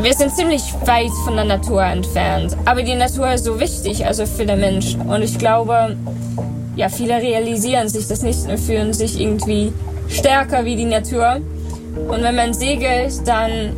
wir sind ziemlich weit von der Natur entfernt. Aber die Natur ist so wichtig, also für den Mensch. Und ich glaube, ja, viele realisieren sich das nicht und fühlen sich irgendwie stärker wie die Natur. Und wenn man segelt, dann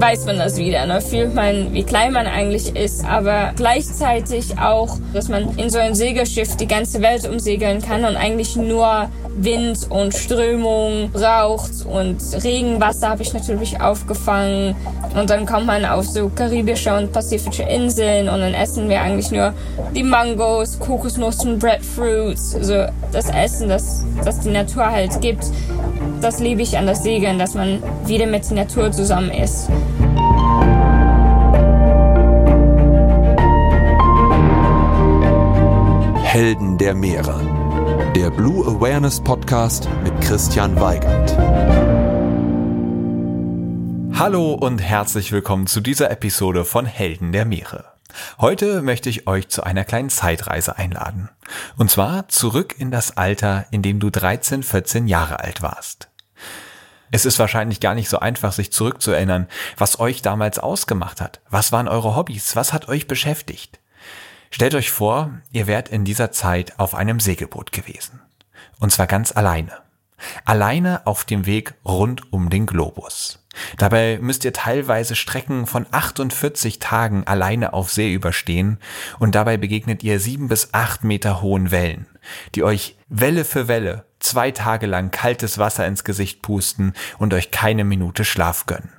weiß man das wieder. Ne? Fühlt man, wie klein man eigentlich ist, aber gleichzeitig auch, dass man in so einem Segelschiff die ganze Welt umsegeln kann und eigentlich nur Wind und Strömung braucht und Regenwasser habe ich natürlich aufgefangen und dann kommt man auf so karibische und pazifische Inseln und dann essen wir eigentlich nur die Mangos, Kokosnussen, Breadfruits, also das Essen, das, das die Natur halt gibt. Das liebe ich an das Segeln, dass man wieder mit der Natur zusammen ist. Helden der Meere. Der Blue Awareness Podcast mit Christian Weigand. Hallo und herzlich willkommen zu dieser Episode von Helden der Meere. Heute möchte ich euch zu einer kleinen Zeitreise einladen. Und zwar zurück in das Alter, in dem du 13, 14 Jahre alt warst. Es ist wahrscheinlich gar nicht so einfach, sich zurückzuerinnern, was euch damals ausgemacht hat. Was waren eure Hobbys? Was hat euch beschäftigt? Stellt euch vor, ihr wärt in dieser Zeit auf einem Segelboot gewesen. Und zwar ganz alleine. Alleine auf dem Weg rund um den Globus. Dabei müsst ihr teilweise Strecken von 48 Tagen alleine auf See überstehen und dabei begegnet ihr sieben bis acht Meter hohen Wellen, die euch Welle für Welle zwei Tage lang kaltes Wasser ins Gesicht pusten und euch keine Minute Schlaf gönnen.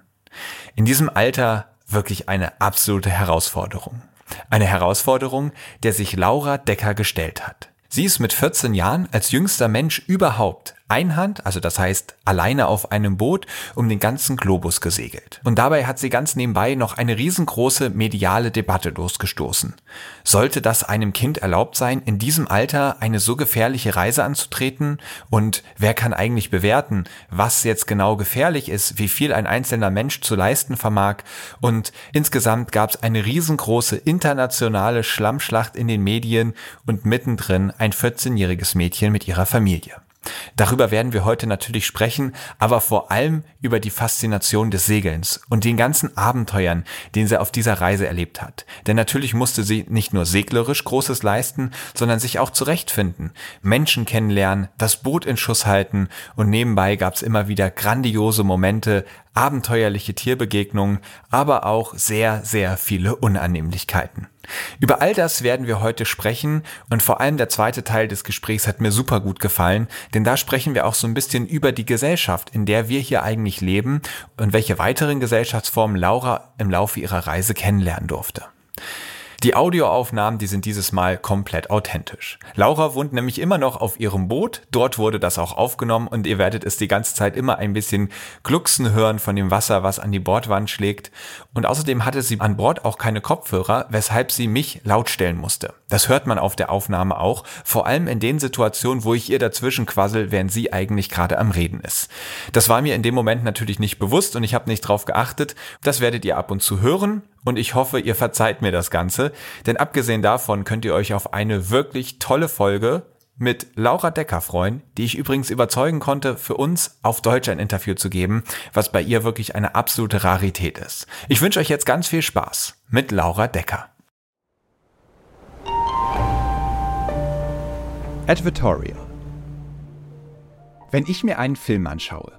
In diesem Alter wirklich eine absolute Herausforderung. Eine Herausforderung, der sich Laura Decker gestellt hat. Sie ist mit 14 Jahren als jüngster Mensch überhaupt Einhand, also das heißt alleine auf einem Boot, um den ganzen Globus gesegelt. Und dabei hat sie ganz nebenbei noch eine riesengroße mediale Debatte losgestoßen. Sollte das einem Kind erlaubt sein, in diesem Alter eine so gefährliche Reise anzutreten? Und wer kann eigentlich bewerten, was jetzt genau gefährlich ist, wie viel ein einzelner Mensch zu leisten vermag? Und insgesamt gab es eine riesengroße internationale Schlammschlacht in den Medien und mittendrin ein 14-jähriges Mädchen mit ihrer Familie. Darüber werden wir heute natürlich sprechen, aber vor allem über die Faszination des Segelns und den ganzen Abenteuern, den sie auf dieser Reise erlebt hat. Denn natürlich musste sie nicht nur seglerisch Großes leisten, sondern sich auch zurechtfinden, Menschen kennenlernen, das Boot in Schuss halten und nebenbei gab es immer wieder grandiose Momente, abenteuerliche Tierbegegnungen, aber auch sehr, sehr viele Unannehmlichkeiten. Über all das werden wir heute sprechen und vor allem der zweite Teil des Gesprächs hat mir super gut gefallen, denn da sprechen wir auch so ein bisschen über die Gesellschaft, in der wir hier eigentlich leben und welche weiteren Gesellschaftsformen Laura im Laufe ihrer Reise kennenlernen durfte. Die Audioaufnahmen, die sind dieses Mal komplett authentisch. Laura wohnt nämlich immer noch auf ihrem Boot. Dort wurde das auch aufgenommen und ihr werdet es die ganze Zeit immer ein bisschen glucksen hören von dem Wasser, was an die Bordwand schlägt. Und außerdem hatte sie an Bord auch keine Kopfhörer, weshalb sie mich lautstellen musste. Das hört man auf der Aufnahme auch, vor allem in den Situationen, wo ich ihr dazwischen quassel, während sie eigentlich gerade am Reden ist. Das war mir in dem Moment natürlich nicht bewusst und ich habe nicht drauf geachtet. Das werdet ihr ab und zu hören und ich hoffe, ihr verzeiht mir das Ganze, denn abgesehen davon könnt ihr euch auf eine wirklich tolle Folge mit Laura Decker freuen, die ich übrigens überzeugen konnte, für uns auf Deutsch ein Interview zu geben, was bei ihr wirklich eine absolute Rarität ist. Ich wünsche euch jetzt ganz viel Spaß mit Laura Decker. Advertorial Wenn ich mir einen Film anschaue,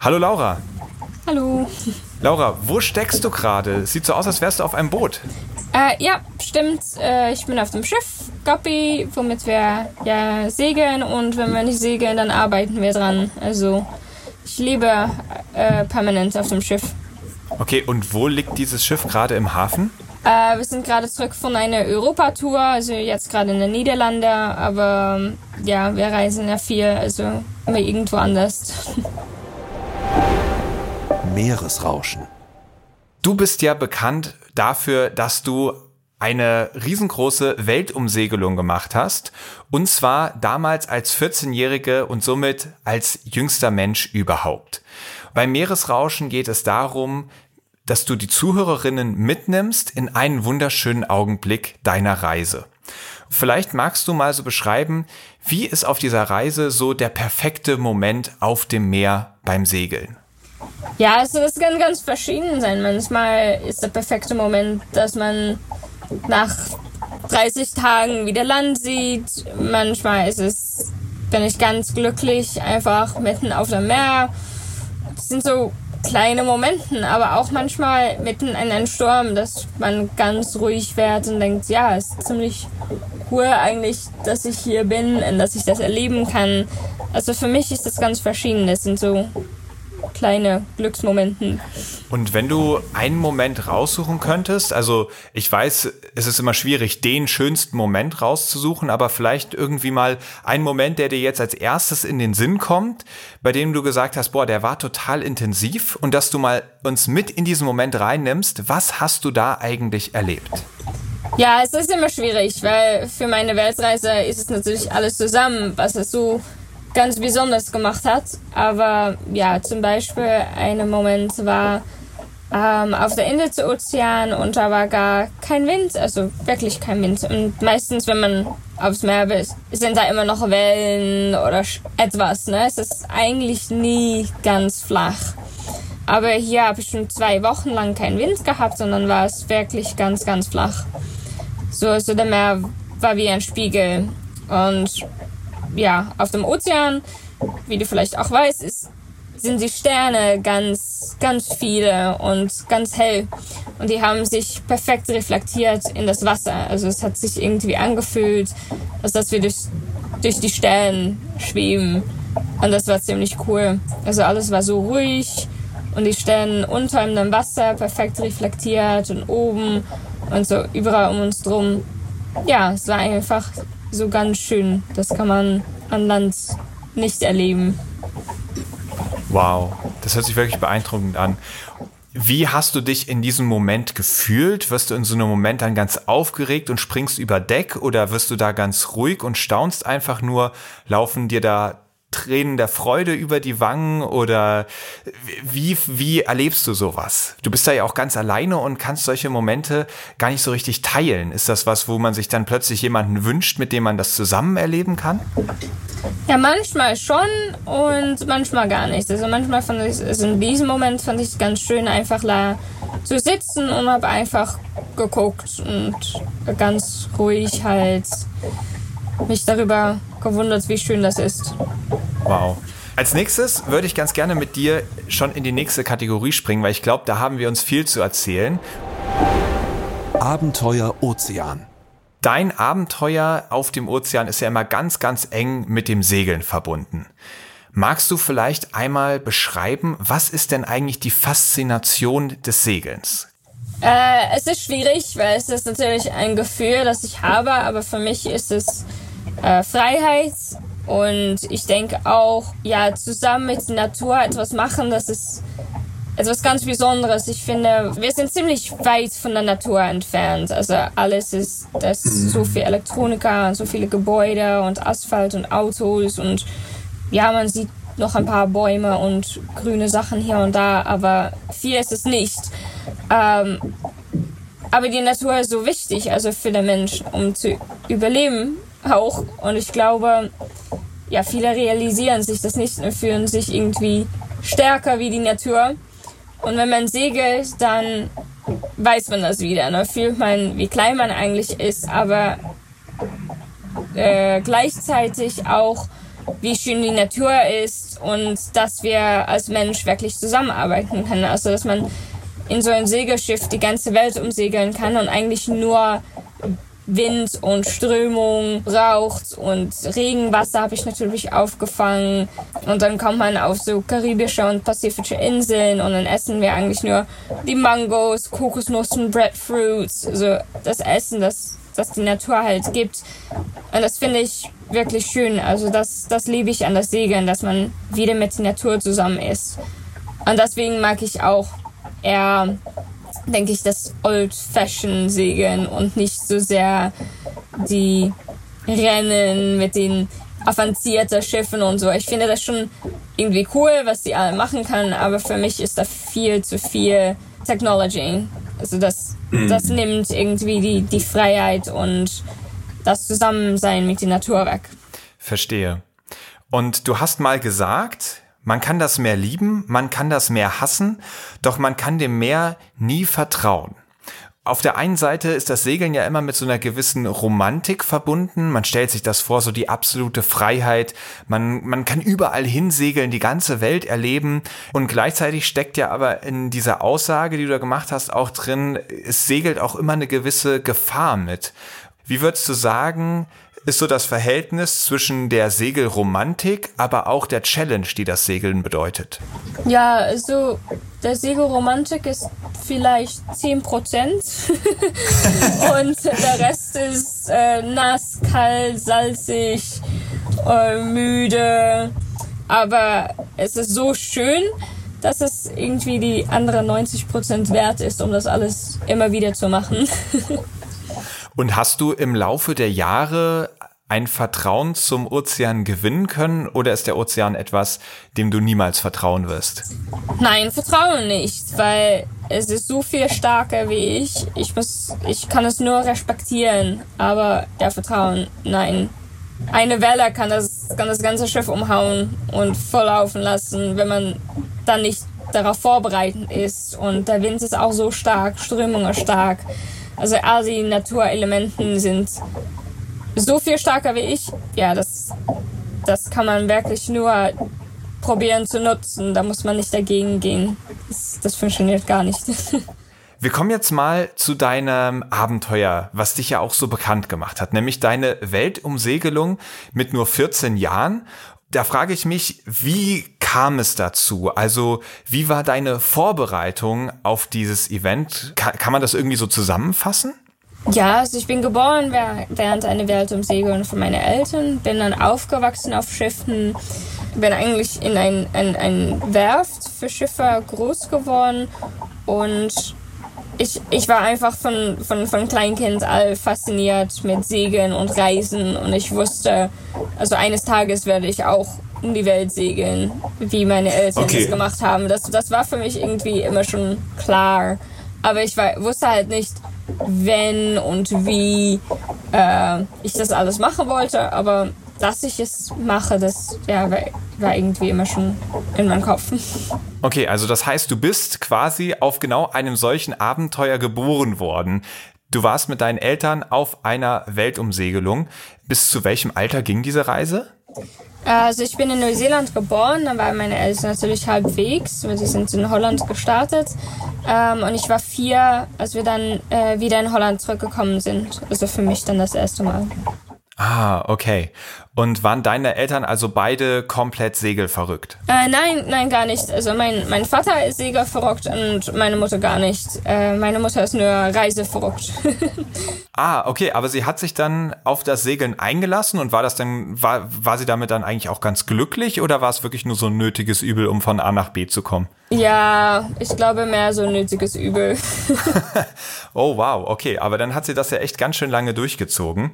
Hallo Laura. Hallo. Laura, wo steckst du gerade? Sieht so aus, als wärst du auf einem Boot. Äh, ja, stimmt. Äh, ich bin auf dem Schiff Guppy, womit wir ja segeln und wenn wir nicht segeln, dann arbeiten wir dran. Also ich lebe äh, permanent auf dem Schiff. Okay, und wo liegt dieses Schiff gerade im Hafen? Äh, wir sind gerade zurück von einer Europatour, also jetzt gerade in den Niederlanden, aber ja, wir reisen ja viel, also immer irgendwo anders. Meeresrauschen. Du bist ja bekannt dafür, dass du eine riesengroße Weltumsegelung gemacht hast. Und zwar damals als 14-Jährige und somit als jüngster Mensch überhaupt. Beim Meeresrauschen geht es darum, dass du die Zuhörerinnen mitnimmst in einen wunderschönen Augenblick deiner Reise. Vielleicht magst du mal so beschreiben, wie ist auf dieser Reise so der perfekte Moment auf dem Meer beim Segeln? Ja, also das kann ganz verschieden sein. Manchmal ist der perfekte Moment, dass man nach 30 Tagen wieder Land sieht. Manchmal ist es, bin ich ganz glücklich, einfach mitten auf dem Meer. Das sind so kleine Momenten, aber auch manchmal mitten in einem Sturm, dass man ganz ruhig wird und denkt, ja, es ist ziemlich cool eigentlich, dass ich hier bin und dass ich das erleben kann. Also für mich ist das ganz verschieden. Das sind so kleine Glücksmomenten. Und wenn du einen Moment raussuchen könntest, also ich weiß, es ist immer schwierig, den schönsten Moment rauszusuchen, aber vielleicht irgendwie mal einen Moment, der dir jetzt als erstes in den Sinn kommt, bei dem du gesagt hast, boah, der war total intensiv und dass du mal uns mit in diesen Moment reinnimmst, was hast du da eigentlich erlebt? Ja, es ist immer schwierig, weil für meine Weltreise ist es natürlich alles zusammen, was es so ganz besonders gemacht hat. Aber ja, zum Beispiel ein Moment war ähm, auf der Insel des Ozean und da war gar kein Wind, also wirklich kein Wind. Und meistens, wenn man aufs Meer will, sind da immer noch Wellen oder etwas. Ne? Es ist eigentlich nie ganz flach. Aber hier habe ich schon zwei Wochen lang keinen Wind gehabt, sondern war es wirklich ganz, ganz flach. So, also der Meer war wie ein Spiegel. Und ja, auf dem Ozean, wie du vielleicht auch weißt, ist, sind die Sterne ganz, ganz viele und ganz hell. Und die haben sich perfekt reflektiert in das Wasser. Also es hat sich irgendwie angefühlt, als dass wir durch, durch die Sterne schweben. Und das war ziemlich cool. Also alles war so ruhig und die Sterne unter dem Wasser perfekt reflektiert und oben und so überall um uns drum. Ja, es war einfach so ganz schön. Das kann man an Land nicht erleben. Wow, das hört sich wirklich beeindruckend an. Wie hast du dich in diesem Moment gefühlt? Wirst du in so einem Moment dann ganz aufgeregt und springst über Deck oder wirst du da ganz ruhig und staunst einfach nur? Laufen dir da Tränen der Freude über die Wangen oder wie, wie erlebst du sowas? Du bist da ja auch ganz alleine und kannst solche Momente gar nicht so richtig teilen. Ist das was, wo man sich dann plötzlich jemanden wünscht, mit dem man das zusammen erleben kann? Ja, manchmal schon und manchmal gar nicht. Also manchmal fand ich, also in diesem Moment fand ich es ganz schön, einfach da zu sitzen und habe einfach geguckt und ganz ruhig halt mich darüber gewundert, wie schön das ist. Wow. Als nächstes würde ich ganz gerne mit dir schon in die nächste Kategorie springen, weil ich glaube, da haben wir uns viel zu erzählen. Abenteuer Ozean. Dein Abenteuer auf dem Ozean ist ja immer ganz, ganz eng mit dem Segeln verbunden. Magst du vielleicht einmal beschreiben, was ist denn eigentlich die Faszination des Segelns? Äh, es ist schwierig, weil es ist natürlich ein Gefühl, das ich habe, aber für mich ist es äh, Freiheit und ich denke auch, ja, zusammen mit der Natur etwas machen, das ist etwas ganz Besonderes. Ich finde, wir sind ziemlich weit von der Natur entfernt. Also alles ist, das ist so viel Elektronika, so viele Gebäude und Asphalt und Autos und ja, man sieht noch ein paar Bäume und grüne Sachen hier und da, aber viel ist es nicht. Ähm, aber die Natur ist so wichtig, also für den Menschen, um zu überleben auch. Und ich glaube, ja, viele realisieren sich das nicht und fühlen sich irgendwie stärker wie die Natur. Und wenn man segelt, dann weiß man das wieder. Dann fühlt man, wie klein man eigentlich ist, aber äh, gleichzeitig auch, wie schön die Natur ist und dass wir als Mensch wirklich zusammenarbeiten können. Also, dass man in so einem Segelschiff die ganze Welt umsegeln kann und eigentlich nur Wind und Strömung braucht und Regenwasser habe ich natürlich aufgefangen. Und dann kommt man auf so karibische und pazifische Inseln und dann essen wir eigentlich nur die Mangos, Kokosnussen, Breadfruits, also das Essen, das, das die Natur halt gibt. Und das finde ich wirklich schön, also das, das liebe ich an das Segeln, dass man wieder mit der Natur zusammen ist. Und deswegen mag ich auch eher denke ich, das Old-Fashion-Segeln und nicht so sehr die Rennen mit den avancierten Schiffen und so. Ich finde das schon irgendwie cool, was die alle machen kann, aber für mich ist da viel zu viel Technology. Also das, mhm. das nimmt irgendwie die, die Freiheit und das Zusammensein mit der Natur weg. Verstehe. Und du hast mal gesagt, man kann das Meer lieben, man kann das Meer hassen, doch man kann dem Meer nie vertrauen. Auf der einen Seite ist das Segeln ja immer mit so einer gewissen Romantik verbunden. Man stellt sich das vor, so die absolute Freiheit. Man, man kann überall hinsegeln, die ganze Welt erleben. Und gleichzeitig steckt ja aber in dieser Aussage, die du da gemacht hast, auch drin, es segelt auch immer eine gewisse Gefahr mit. Wie würdest du sagen, ist so das Verhältnis zwischen der Segelromantik, aber auch der Challenge, die das Segeln bedeutet? Ja, also der Segelromantik ist vielleicht 10 Prozent und der Rest ist äh, nass, kalt, salzig, äh, müde. Aber es ist so schön, dass es irgendwie die anderen 90 Prozent wert ist, um das alles immer wieder zu machen. Und hast du im Laufe der Jahre ein Vertrauen zum Ozean gewinnen können oder ist der Ozean etwas, dem du niemals vertrauen wirst? Nein, Vertrauen nicht, weil es ist so viel stärker wie ich. Ich muss, ich kann es nur respektieren, aber der Vertrauen, nein. Eine Welle kann das, kann das ganze Schiff umhauen und volllaufen lassen, wenn man dann nicht darauf vorbereitet ist. Und der Wind ist auch so stark, Strömung ist stark. Also all die Naturelementen sind so viel stärker wie ich. Ja, das, das kann man wirklich nur probieren zu nutzen. Da muss man nicht dagegen gehen. Das, das funktioniert gar nicht. Wir kommen jetzt mal zu deinem Abenteuer, was dich ja auch so bekannt gemacht hat, nämlich deine Weltumsegelung mit nur 14 Jahren. Da frage ich mich, wie kam es dazu? Also, wie war deine Vorbereitung auf dieses Event? Kann, kann man das irgendwie so zusammenfassen? Ja, also ich bin geboren während einer Weltumsegelung von meinen Eltern, bin dann aufgewachsen auf Schiffen, bin eigentlich in ein, ein, ein Werft für Schiffe groß geworden und ich, ich war einfach von, von, von Kleinkind all fasziniert mit Segeln und Reisen und ich wusste, also eines Tages werde ich auch um die Welt segeln, wie meine Eltern okay. das gemacht haben. Das, das war für mich irgendwie immer schon klar. Aber ich war, wusste halt nicht, wenn und wie äh, ich das alles machen wollte. Aber dass ich es mache, das ja, war, war irgendwie immer schon in meinem Kopf. Okay, also das heißt, du bist quasi auf genau einem solchen Abenteuer geboren worden. Du warst mit deinen Eltern auf einer Weltumsegelung. Bis zu welchem Alter ging diese Reise? Also ich bin in Neuseeland geboren, dann waren meine Eltern natürlich halbwegs, weil sie sind in Holland gestartet. Ähm, und ich war vier, als wir dann äh, wieder in Holland zurückgekommen sind. Also für mich dann das erste Mal. Ah, okay. Und waren deine Eltern also beide komplett segelverrückt? Äh, nein, nein, gar nicht. Also mein, mein Vater ist segelverrückt und meine Mutter gar nicht. Äh, meine Mutter ist nur reiseverrückt. ah, okay, aber sie hat sich dann auf das Segeln eingelassen und war das dann, war, war sie damit dann eigentlich auch ganz glücklich oder war es wirklich nur so ein nötiges Übel, um von A nach B zu kommen? Ja, ich glaube mehr so ein nötiges Übel. oh wow, okay, aber dann hat sie das ja echt ganz schön lange durchgezogen.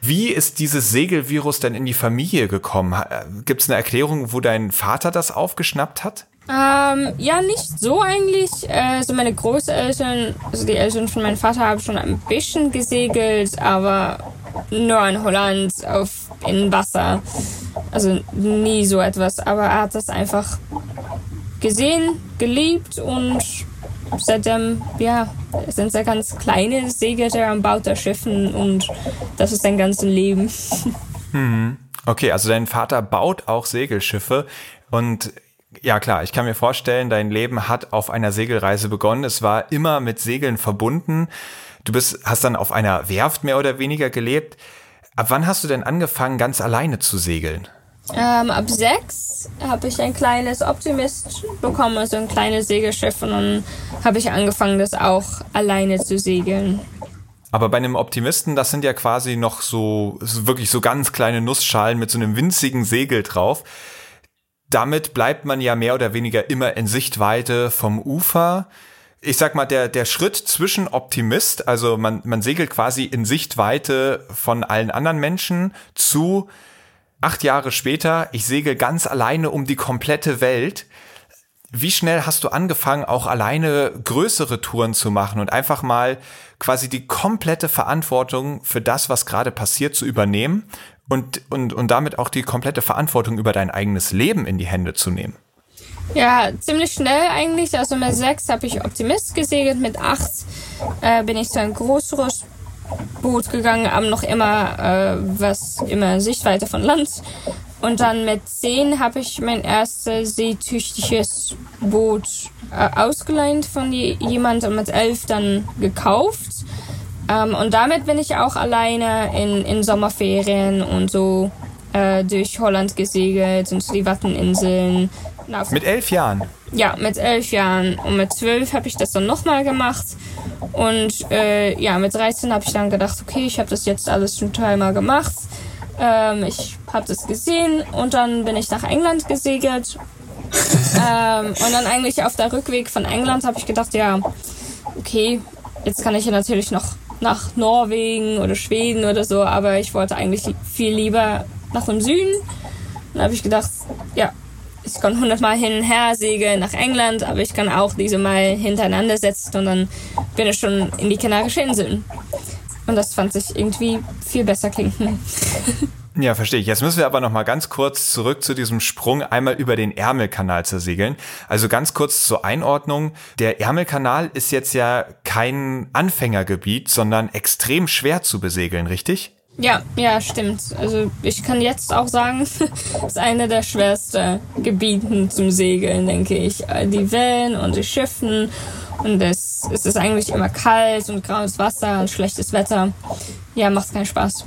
Wie ist dieses Segelvirus denn in die Familie gekommen? Äh, Gibt es eine Erklärung, wo dein Vater das aufgeschnappt hat? Ähm, ja, nicht so eigentlich. Also meine Großeltern, also die Eltern von meinem Vater haben schon ein bisschen gesegelt, aber nur in Holland auf in Wasser. Also nie so etwas. Aber er hat das einfach gesehen, geliebt und seitdem, ja, sind er ganz kleine Segler und baut da Schiffen und das ist sein ganzes Leben. Hm. Okay, also dein Vater baut auch Segelschiffe und ja klar, ich kann mir vorstellen, dein Leben hat auf einer Segelreise begonnen. Es war immer mit Segeln verbunden. Du bist, hast dann auf einer Werft mehr oder weniger gelebt. Ab wann hast du denn angefangen, ganz alleine zu segeln? Ähm, ab sechs habe ich ein kleines Optimist bekommen, also ein kleines Segelschiff und dann habe ich angefangen, das auch alleine zu segeln. Aber bei einem Optimisten, das sind ja quasi noch so, wirklich so ganz kleine Nussschalen mit so einem winzigen Segel drauf. Damit bleibt man ja mehr oder weniger immer in Sichtweite vom Ufer. Ich sag mal, der, der Schritt zwischen Optimist, also man, man segelt quasi in Sichtweite von allen anderen Menschen zu acht Jahre später, ich segel ganz alleine um die komplette Welt. Wie schnell hast du angefangen, auch alleine größere Touren zu machen und einfach mal quasi die komplette Verantwortung für das, was gerade passiert, zu übernehmen und, und, und damit auch die komplette Verantwortung über dein eigenes Leben in die Hände zu nehmen? Ja, ziemlich schnell eigentlich. Also mit sechs habe ich Optimist gesegelt, mit acht äh, bin ich zu einem größeres Boot gegangen, aber noch immer äh, was immer Sichtweite von Land. Und dann mit zehn habe ich mein erstes seetüchtiges Boot äh, ausgeleint von jemandem und mit elf dann gekauft. Ähm, und damit bin ich auch alleine in, in Sommerferien und so äh, durch Holland gesegelt und die Watteninseln. Mit elf Jahren? Ja, mit elf Jahren. Und mit zwölf habe ich das dann nochmal gemacht. Und äh, ja, mit 13 habe ich dann gedacht, okay, ich habe das jetzt alles schon dreimal gemacht. Ähm, ich habe das gesehen und dann bin ich nach England gesegelt. ähm, und dann eigentlich auf der Rückweg von England habe ich gedacht, ja, okay, jetzt kann ich ja natürlich noch nach Norwegen oder Schweden oder so, aber ich wollte eigentlich viel lieber nach dem Süden. Dann habe ich gedacht, ja, ich kann hundertmal hin und her segeln nach England, aber ich kann auch diese Mal hintereinander setzen und dann bin ich schon in die Kanarischen Inseln. Und das fand sich irgendwie viel besser klingen. Ja, verstehe ich. Jetzt müssen wir aber noch mal ganz kurz zurück zu diesem Sprung einmal über den Ärmelkanal zu segeln. Also ganz kurz zur Einordnung. Der Ärmelkanal ist jetzt ja kein Anfängergebiet, sondern extrem schwer zu besegeln, richtig? Ja, ja, stimmt. Also ich kann jetzt auch sagen, es ist eine der schwersten Gebieten zum Segeln, denke ich. Die Wellen und die Schiffen und es, es ist eigentlich immer kalt und graues Wasser und schlechtes Wetter. Ja, macht keinen Spaß.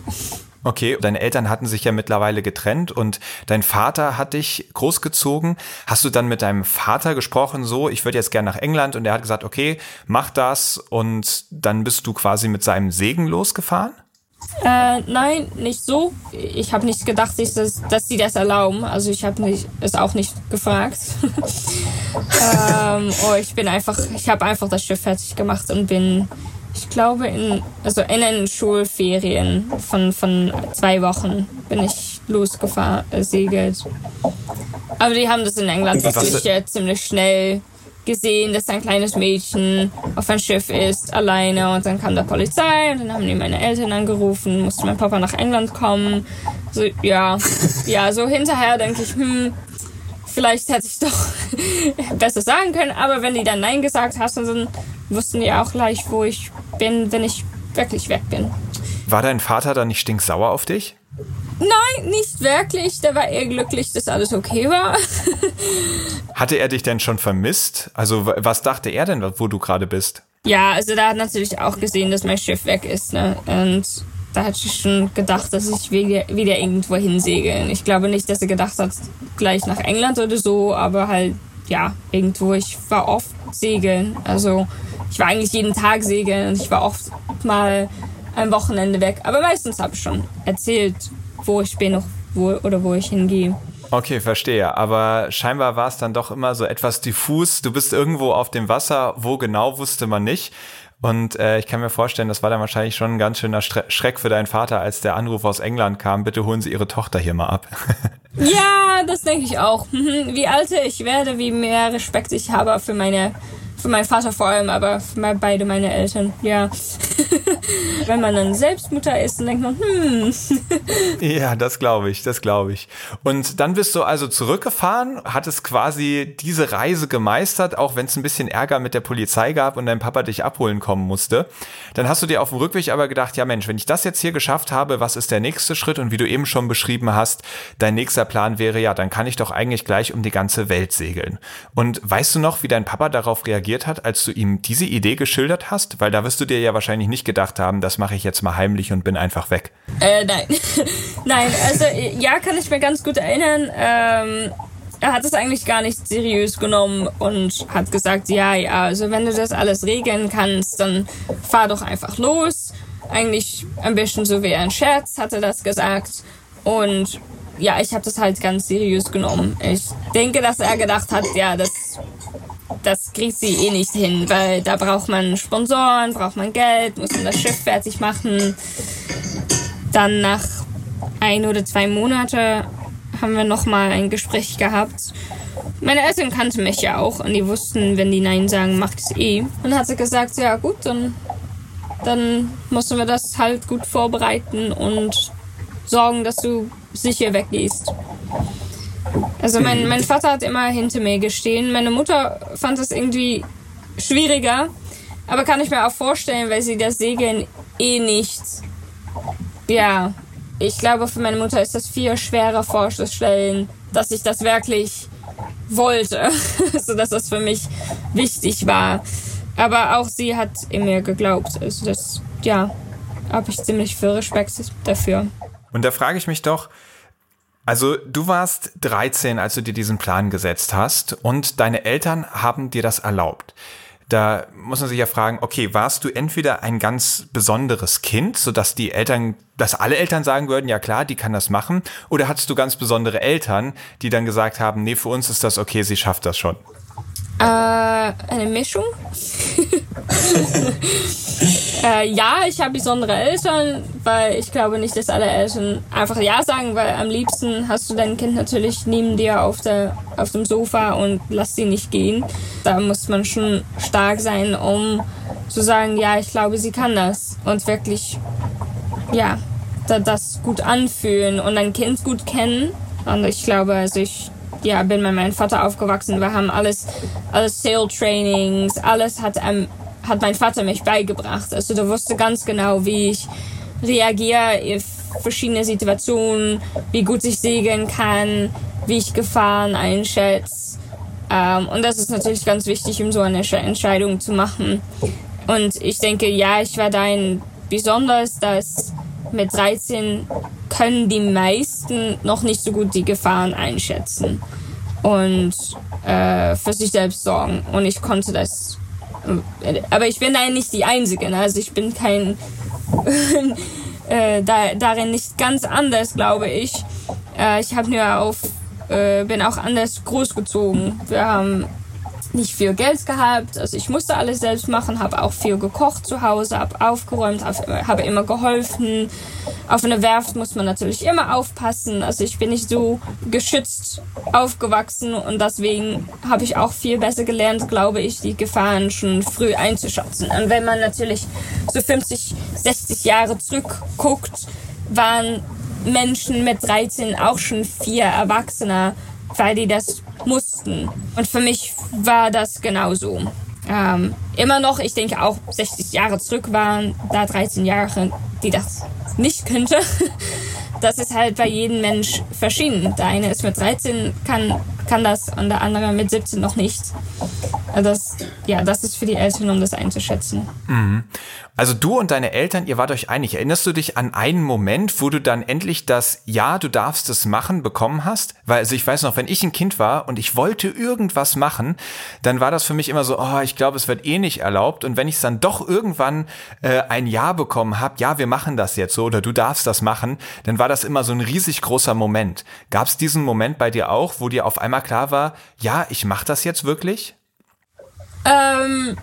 Okay, deine Eltern hatten sich ja mittlerweile getrennt und dein Vater hat dich großgezogen. Hast du dann mit deinem Vater gesprochen, so, ich würde jetzt gerne nach England und er hat gesagt, okay, mach das und dann bist du quasi mit seinem Segen losgefahren? Äh, nein, nicht so. Ich habe nicht gedacht, dass, dass sie das erlauben. Also ich habe es auch nicht gefragt. ähm, oh, ich bin einfach, ich habe einfach das Schiff fertig gemacht und bin, ich glaube in, also in den Schulferien von von zwei Wochen bin ich losgefahren, äh, segelt. Aber die haben das in England wirklich äh, ziemlich schnell gesehen, dass ein kleines Mädchen auf ein Schiff ist, alleine. Und dann kam der Polizei und dann haben die meine Eltern angerufen, musste mein Papa nach England kommen. So, ja, ja, so hinterher denke ich, hm, vielleicht hätte ich doch besser sagen können. Aber wenn die dann Nein gesagt hast, dann wussten die auch gleich, wo ich bin, wenn ich wirklich weg bin. War dein Vater dann nicht stinksauer auf dich? Nein, nicht wirklich. Der war eher glücklich, dass alles okay war. Hatte er dich denn schon vermisst? Also was dachte er denn, wo du gerade bist? Ja, also da hat natürlich auch gesehen, dass mein Schiff weg ist. Ne? Und da hatte ich schon gedacht, dass ich wieder, wieder irgendwo hinsegeln. Ich glaube nicht, dass er gedacht hat, gleich nach England oder so, aber halt, ja, irgendwo. Ich war oft segeln. Also ich war eigentlich jeden Tag segeln und ich war oft mal ein Wochenende weg. Aber meistens habe ich schon erzählt, wo ich bin wo, oder wo ich hingehe. Okay, verstehe. Aber scheinbar war es dann doch immer so etwas diffus. Du bist irgendwo auf dem Wasser, wo genau wusste man nicht. Und äh, ich kann mir vorstellen, das war dann wahrscheinlich schon ein ganz schöner Schreck für deinen Vater, als der Anruf aus England kam, bitte holen Sie Ihre Tochter hier mal ab. ja, das denke ich auch. Wie älter ich werde, wie mehr Respekt ich habe für meine für meinen Vater vor allem, aber für beide meine Eltern, ja. Wenn man dann selbst Mutter ist, dann denkt man, hm. ja, das glaube ich, das glaube ich. Und dann bist du also zurückgefahren, hattest quasi diese Reise gemeistert, auch wenn es ein bisschen Ärger mit der Polizei gab und dein Papa dich abholen kommen musste. Dann hast du dir auf dem Rückweg aber gedacht, ja Mensch, wenn ich das jetzt hier geschafft habe, was ist der nächste Schritt? Und wie du eben schon beschrieben hast, dein nächster Plan wäre ja, dann kann ich doch eigentlich gleich um die ganze Welt segeln. Und weißt du noch, wie dein Papa darauf reagiert reagiert hat, als du ihm diese Idee geschildert hast? Weil da wirst du dir ja wahrscheinlich nicht gedacht haben, das mache ich jetzt mal heimlich und bin einfach weg. Äh, nein. nein, also ja, kann ich mir ganz gut erinnern. Ähm, er hat es eigentlich gar nicht seriös genommen und hat gesagt, ja, ja, also wenn du das alles regeln kannst, dann fahr doch einfach los. Eigentlich ein bisschen so wie ein Scherz, hat er das gesagt. Und ja, ich habe das halt ganz seriös genommen. Ich denke, dass er gedacht hat, ja, das das kriegt sie eh nicht hin, weil da braucht man Sponsoren, braucht man Geld, muss man das Schiff fertig machen. Dann nach ein oder zwei Monate haben wir nochmal ein Gespräch gehabt. Meine Eltern kannten mich ja auch und die wussten, wenn die Nein sagen, macht es eh. Und dann hat sie gesagt, ja gut, dann, dann müssen wir das halt gut vorbereiten und sorgen, dass du sicher weggehst. Also mein, mein Vater hat immer hinter mir gestehen. Meine Mutter fand es irgendwie schwieriger, aber kann ich mir auch vorstellen, weil sie das Segeln eh nicht. Ja, ich glaube, für meine Mutter ist das viel schwerer vorzustellen, dass ich das wirklich wollte, so dass das für mich wichtig war. Aber auch sie hat in mir geglaubt. Also das, ja, habe ich ziemlich viel Respekt dafür. Und da frage ich mich doch, also du warst 13, als du dir diesen Plan gesetzt hast und deine Eltern haben dir das erlaubt. Da muss man sich ja fragen, okay, warst du entweder ein ganz besonderes Kind, sodass die Eltern, dass alle Eltern sagen würden, ja klar, die kann das machen, oder hattest du ganz besondere Eltern, die dann gesagt haben, nee, für uns ist das okay, sie schafft das schon? Äh, eine Mischung. äh, ja, ich habe besondere Eltern, weil ich glaube nicht, dass alle Eltern einfach Ja sagen, weil am liebsten hast du dein Kind natürlich neben dir auf, der, auf dem Sofa und lass sie nicht gehen. Da muss man schon stark sein, um zu sagen, ja, ich glaube, sie kann das. Und wirklich, ja, das gut anfühlen und dein Kind gut kennen. Und ich glaube, also ich ja, bin mit meinem Vater aufgewachsen. Wir haben alles, alles Sale Trainings, alles hat, ähm, hat mein Vater mich beigebracht. Also der wusste ganz genau, wie ich reagiere in verschiedene Situationen, wie gut ich segeln kann, wie ich Gefahren einschätze. Ähm, und das ist natürlich ganz wichtig, um so eine Entscheidung zu machen. Und ich denke, ja, ich war da besonders, dass mit 13 können die meisten noch nicht so gut die Gefahren einschätzen und äh, für sich selbst sorgen. Und ich konnte das. Äh, aber ich bin da nicht die Einzige. Ne? Also ich bin kein äh, da, darin nicht ganz anders, glaube ich. Äh, ich habe nur auf äh, bin auch anders großgezogen. Wir haben nicht viel Geld gehabt. Also ich musste alles selbst machen, habe auch viel gekocht zu Hause, habe aufgeräumt, habe hab immer geholfen. Auf einer Werft muss man natürlich immer aufpassen. Also ich bin nicht so geschützt aufgewachsen und deswegen habe ich auch viel besser gelernt, glaube ich, die Gefahren schon früh einzuschätzen. Und wenn man natürlich so 50, 60 Jahre zurückguckt, waren Menschen mit 13 auch schon vier Erwachsener, weil die das mussten. Und für mich war das genauso. Ähm, immer noch, ich denke auch 60 Jahre zurück waren da 13 Jahre, die das nicht könnte. Das ist halt bei jedem Mensch verschieden. Der eine ist mit 13, kann, kann das und der andere mit 17 noch nicht. Das, ja, das ist für die Eltern, um das einzuschätzen. Mhm. Also du und deine Eltern, ihr wart euch einig. Erinnerst du dich an einen Moment, wo du dann endlich das Ja, du darfst es machen bekommen hast? Weil also ich weiß noch, wenn ich ein Kind war und ich wollte irgendwas machen, dann war das für mich immer so, oh, ich glaube, es wird eh nicht erlaubt. Und wenn ich es dann doch irgendwann äh, ein Ja bekommen habe, ja, wir machen das jetzt so oder du darfst das machen, dann war das immer so ein riesig großer Moment. Gab es diesen Moment bei dir auch, wo dir auf einmal klar war, ja, ich mache das jetzt wirklich? Ähm,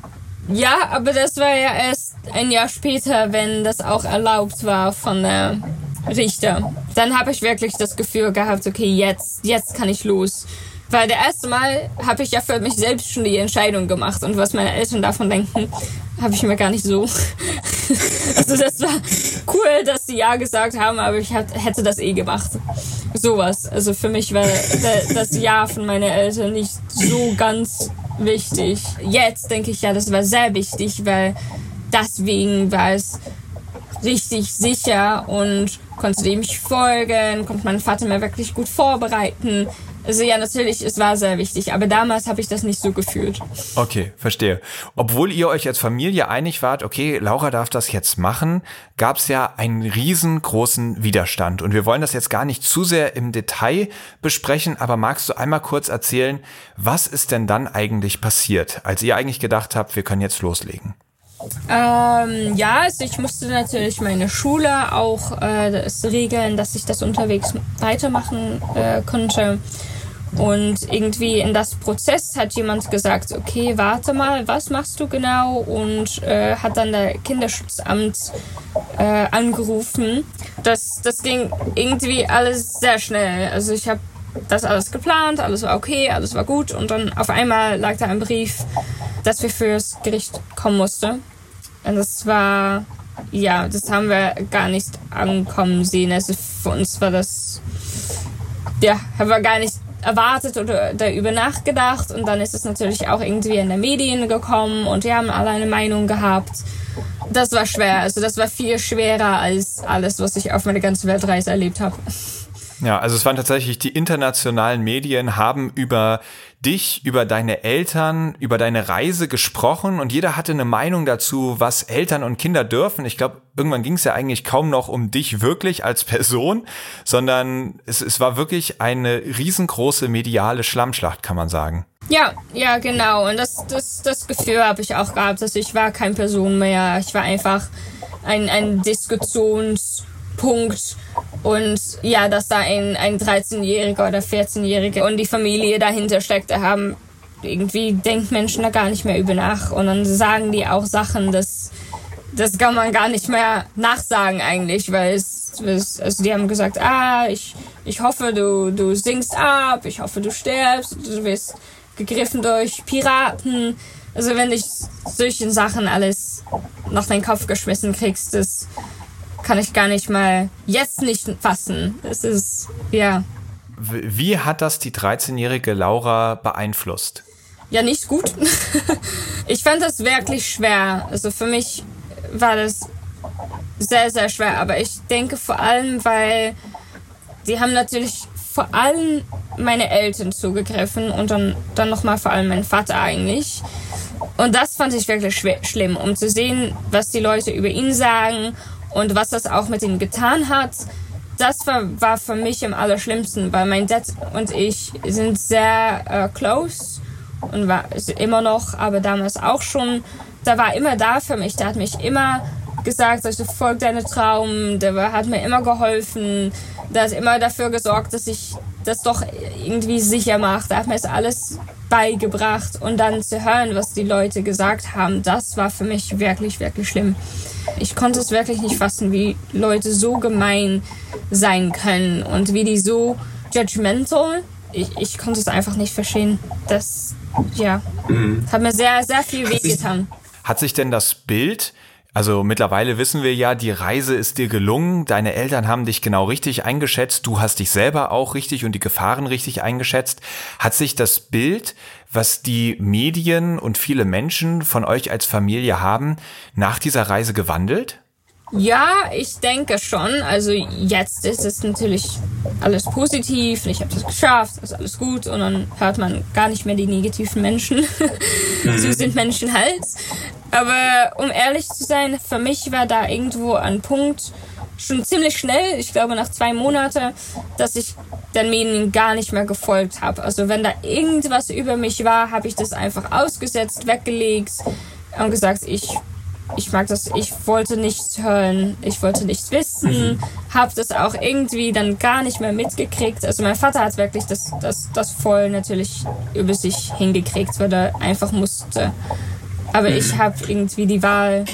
ja, aber das war ja erst ein Jahr später, wenn das auch erlaubt war von der Richter. Dann habe ich wirklich das Gefühl gehabt, okay, jetzt, jetzt kann ich los. Weil der erste Mal habe ich ja für mich selbst schon die Entscheidung gemacht und was meine Eltern davon denken, habe ich mir gar nicht so. also das war cool, dass sie ja gesagt haben, aber ich hätte das eh gemacht. Sowas. Also für mich war das Ja von meinen Eltern nicht so ganz wichtig. Jetzt denke ich ja, das war sehr wichtig, weil deswegen war es richtig sicher und konnte dem ich folgen, konnte mein Vater mir wirklich gut vorbereiten. Also ja, natürlich, es war sehr wichtig, aber damals habe ich das nicht so gefühlt. Okay, verstehe. Obwohl ihr euch als Familie einig wart, okay, Laura darf das jetzt machen, gab es ja einen riesengroßen Widerstand. Und wir wollen das jetzt gar nicht zu sehr im Detail besprechen, aber magst du einmal kurz erzählen, was ist denn dann eigentlich passiert, als ihr eigentlich gedacht habt, wir können jetzt loslegen? Ähm, ja, also ich musste natürlich meine Schule auch äh, das regeln, dass ich das unterwegs weitermachen äh, konnte. Und irgendwie in das Prozess hat jemand gesagt, okay, warte mal, was machst du genau? Und äh, hat dann der Kinderschutzamt äh, angerufen. Das, das ging irgendwie alles sehr schnell. Also ich habe das alles geplant, alles war okay, alles war gut. Und dann auf einmal lag da ein Brief, dass wir fürs Gericht kommen mussten. Und das war, ja, das haben wir gar nicht ankommen sehen. Also für uns war das, ja, haben wir gar nicht erwartet oder darüber nachgedacht und dann ist es natürlich auch irgendwie in den Medien gekommen und wir haben alle eine Meinung gehabt. Das war schwer, also das war viel schwerer als alles, was ich auf meiner ganzen Weltreise erlebt habe. Ja, also es waren tatsächlich die internationalen Medien haben über dich, über deine Eltern, über deine Reise gesprochen und jeder hatte eine Meinung dazu, was Eltern und Kinder dürfen. Ich glaube, irgendwann ging es ja eigentlich kaum noch um dich wirklich als Person, sondern es, es war wirklich eine riesengroße mediale Schlammschlacht, kann man sagen. Ja, ja, genau. Und das, das, das Gefühl habe ich auch gehabt, dass ich war keine Person mehr. Ich war einfach ein, ein Diskussionspunkt und ja, dass da ein, ein 13-Jähriger oder 14-Jähriger und die Familie dahinter steckte, haben irgendwie denkt Menschen da gar nicht mehr über nach. Und dann sagen die auch Sachen, das, das kann man gar nicht mehr nachsagen eigentlich, weil es, es also die haben gesagt, ah, ich, ich hoffe, du, du singst ab, ich hoffe, du stirbst, du wirst gegriffen durch Piraten. Also wenn ich solche Sachen alles nach deinen Kopf geschmissen kriegst, das kann ich gar nicht mal jetzt nicht fassen. Es ist, ja. Wie hat das die 13-jährige Laura beeinflusst? Ja, nicht gut. ich fand das wirklich schwer. Also für mich war das sehr, sehr schwer. Aber ich denke vor allem, weil die haben natürlich vor allem meine Eltern zugegriffen und dann, dann nochmal vor allem mein Vater eigentlich. Und das fand ich wirklich schlimm, um zu sehen, was die Leute über ihn sagen und was das auch mit ihm getan hat, das war, war für mich am allerschlimmsten, weil mein Dad und ich sind sehr äh, close und war immer noch, aber damals auch schon. Da war immer da für mich. Der hat mich immer gesagt, also folg deine Traum. Der hat mir immer geholfen. Der hat immer dafür gesorgt, dass ich das doch irgendwie sicher mache. Der hat mir das alles beigebracht und dann zu hören, was die Leute gesagt haben, das war für mich wirklich, wirklich schlimm. Ich konnte es wirklich nicht fassen, wie Leute so gemein sein können und wie die so judgmental. Ich, ich konnte es einfach nicht verstehen. Das, ja, mhm. hat mir sehr, sehr viel wehgetan. Hat sich denn das Bild also mittlerweile wissen wir ja, die Reise ist dir gelungen, deine Eltern haben dich genau richtig eingeschätzt, du hast dich selber auch richtig und die Gefahren richtig eingeschätzt. Hat sich das Bild, was die Medien und viele Menschen von euch als Familie haben, nach dieser Reise gewandelt? Ja, ich denke schon. Also jetzt ist es natürlich alles positiv, ich habe das geschafft, ist alles gut und dann hört man gar nicht mehr die negativen Menschen. so sind Menschen halt. Aber um ehrlich zu sein, für mich war da irgendwo ein Punkt, schon ziemlich schnell, ich glaube nach zwei Monaten, dass ich den Medien gar nicht mehr gefolgt habe. Also wenn da irgendwas über mich war, habe ich das einfach ausgesetzt, weggelegt und gesagt, ich ich mag das, ich wollte nichts hören, ich wollte nichts wissen, mhm. habe das auch irgendwie dann gar nicht mehr mitgekriegt. Also mein Vater hat wirklich das, das, das voll natürlich über sich hingekriegt, weil er einfach musste. Aber ich habe irgendwie die Wahl